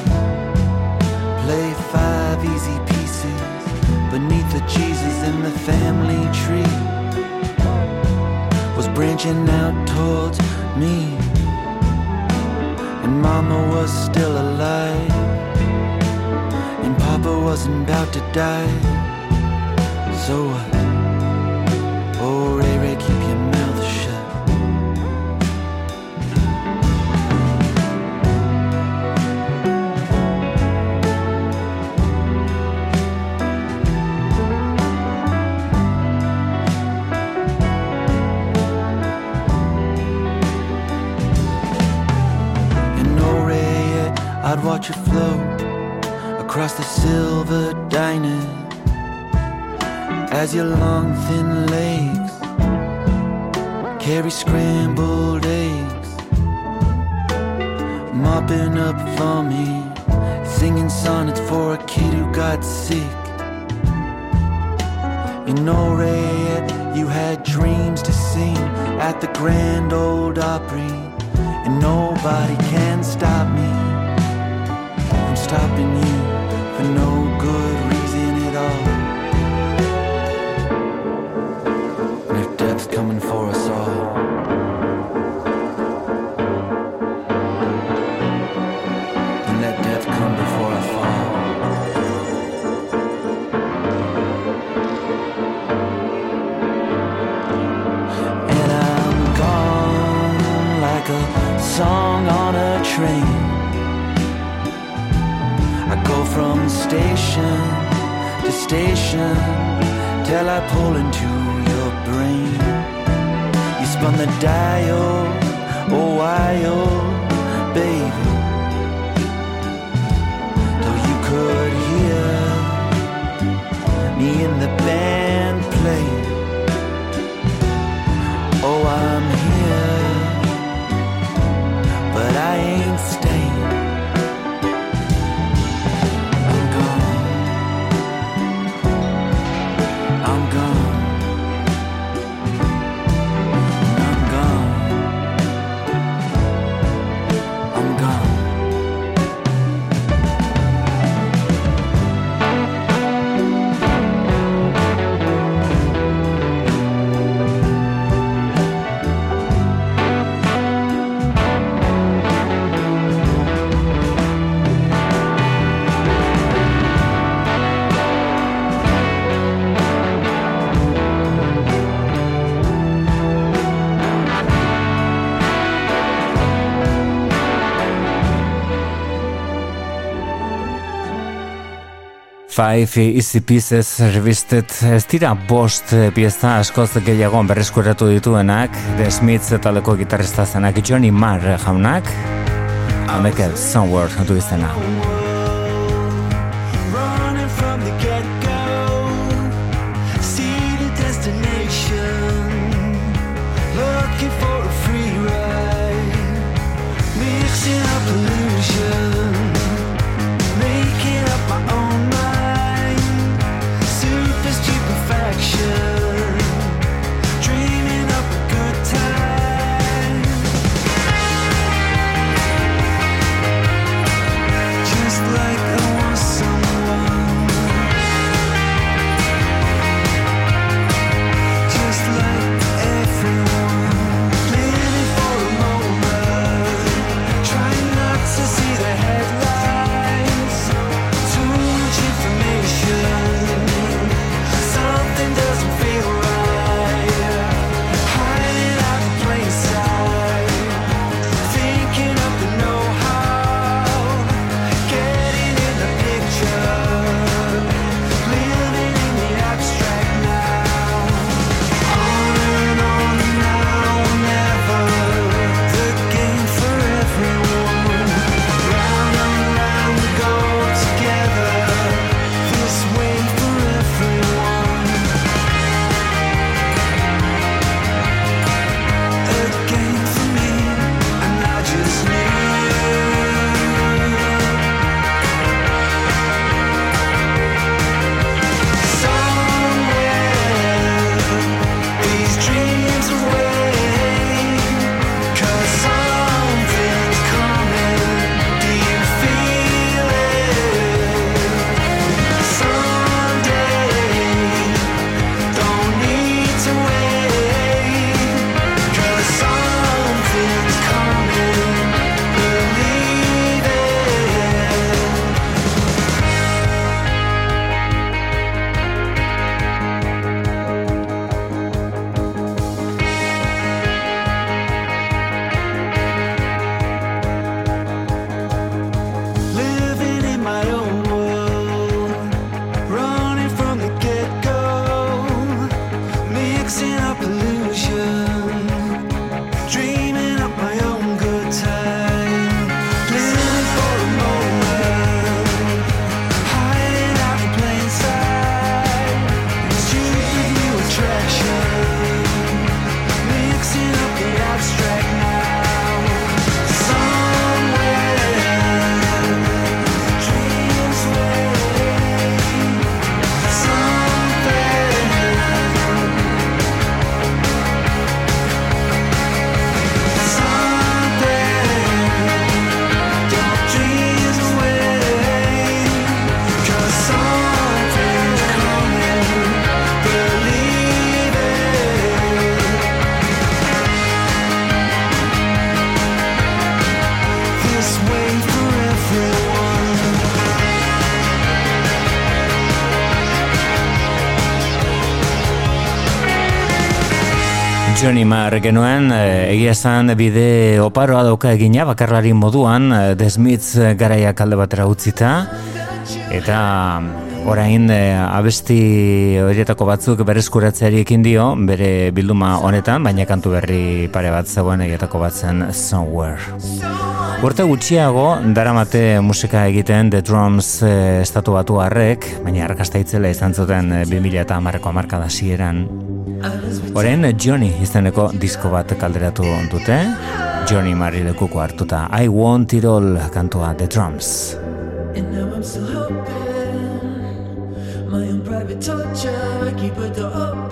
play five easy pieces beneath the Jesus in the family tree. Was branching out towards me, and Mama was still alive, and Papa wasn't about to die. So what? Watch it float across the silver dining as your long thin legs carry scrambled eggs, mopping up for me, singing sonnets for a kid who got sick. You know, you had dreams to sing at the Grand Old Opry, and nobody can stop me stopping you for no good reason at all. And if death's coming for us all, then let death come before I fall. And I'm gone like a song on a train from station to station till I pull into your brain. You spun the dial, oh why oh baby, till you could hear me in the band play. Oh, I'm here, but I ain't Five Easy Pieces Revisted ez dira bost pieza askoz gehiago berreskuratu dituenak. The Smiths eta gitarrista zenak Johnny Marr jaunak. Amekel Somewhere du izena. Johnny Marr genuen, eh, egia esan bide oparoa dauka egina, bakarlari moduan, eh, The Smiths eh, garaiak alde batera utzita, eta orain abesti horietako batzuk berreskuratzeari ekin dio, bere bilduma honetan, baina kantu berri pare bat zegoen egietako batzen Somewhere. Urte gutxiago, daramate musika egiten The Drums estatu batu harrek, baina arrakastahitzela izan zuten 2000 eta amarreko amarkada zieran. Horen Johnny izeneko disko bat kalderatu dute, Johnny Marri lekuko hartuta, I want it all kantua The Drums. And now I'm still hoping, my own private torture, I keep a door open.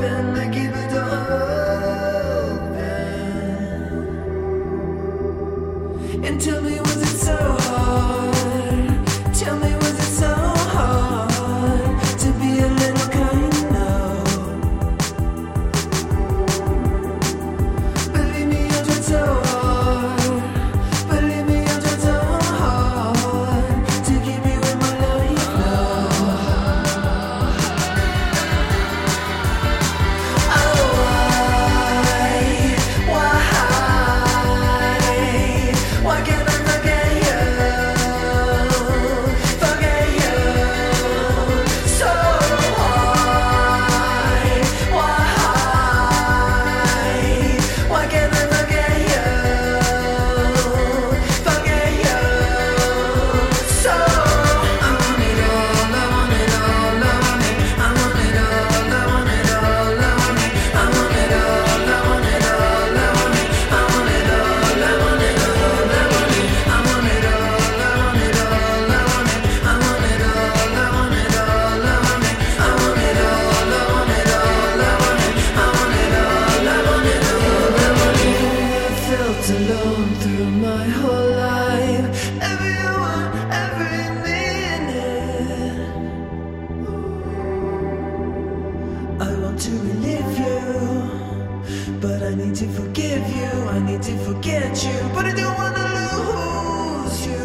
I need to forget you, but I don't wanna lose you.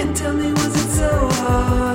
And tell me, was it so hard?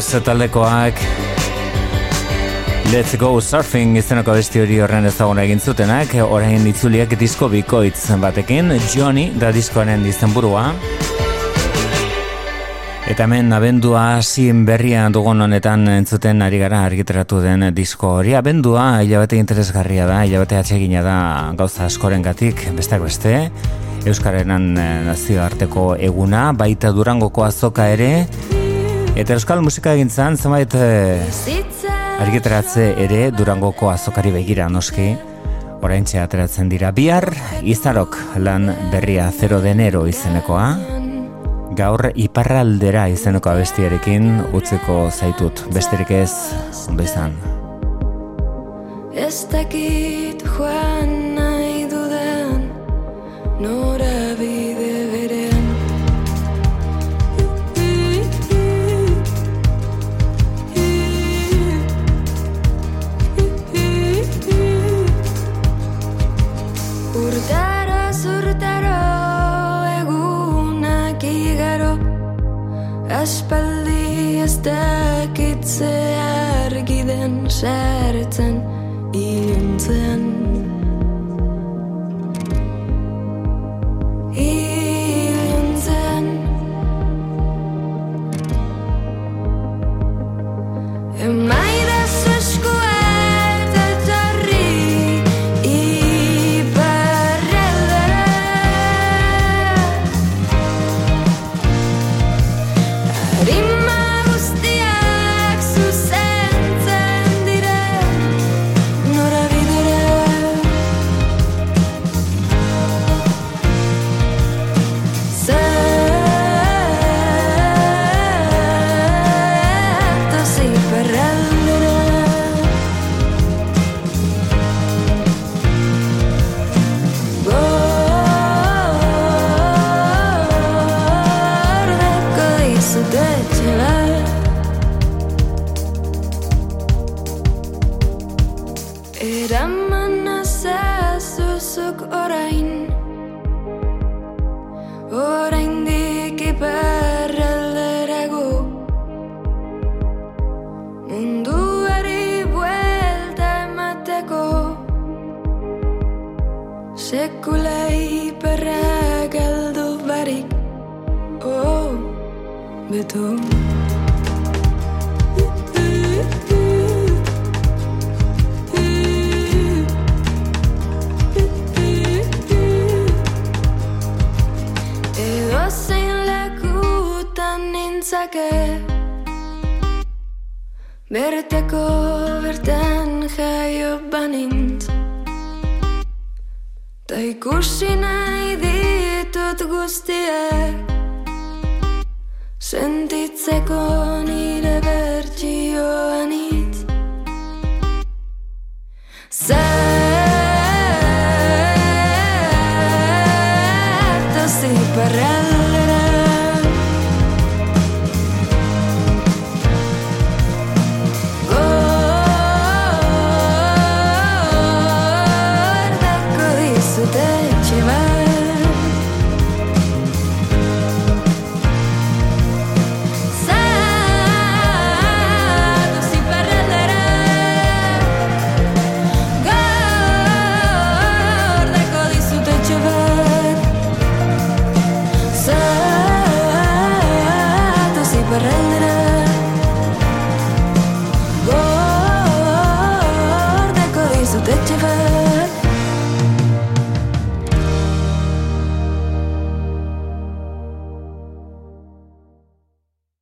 Drums taldekoak Let's Go Surfing izeneko besti hori horren ezaguna egin zutenak, orain itzuliak disko bikoitz batekin, Johnny da diskoaren dizten. Eta hemen abendua zin berria dugun honetan entzuten ari gara argiteratu den disko hori. Abendua hilabete interesgarria da, hilabete atsegina da gauza askoren gatik, besteak beste. Euskarrenan nazioarteko eguna, baita durangoko azoka ere, Eta euskal musika egintzan zenbait e, argitaratze ere Durangoko azokari begira noski oraintxe ateratzen dira. Bihar Izarok lan berria 0 de enero izenekoa. Gaur iparraldera izeneko abestiarekin utzeko zaitut. Besterik ez, ondo izan. Ez dakit joan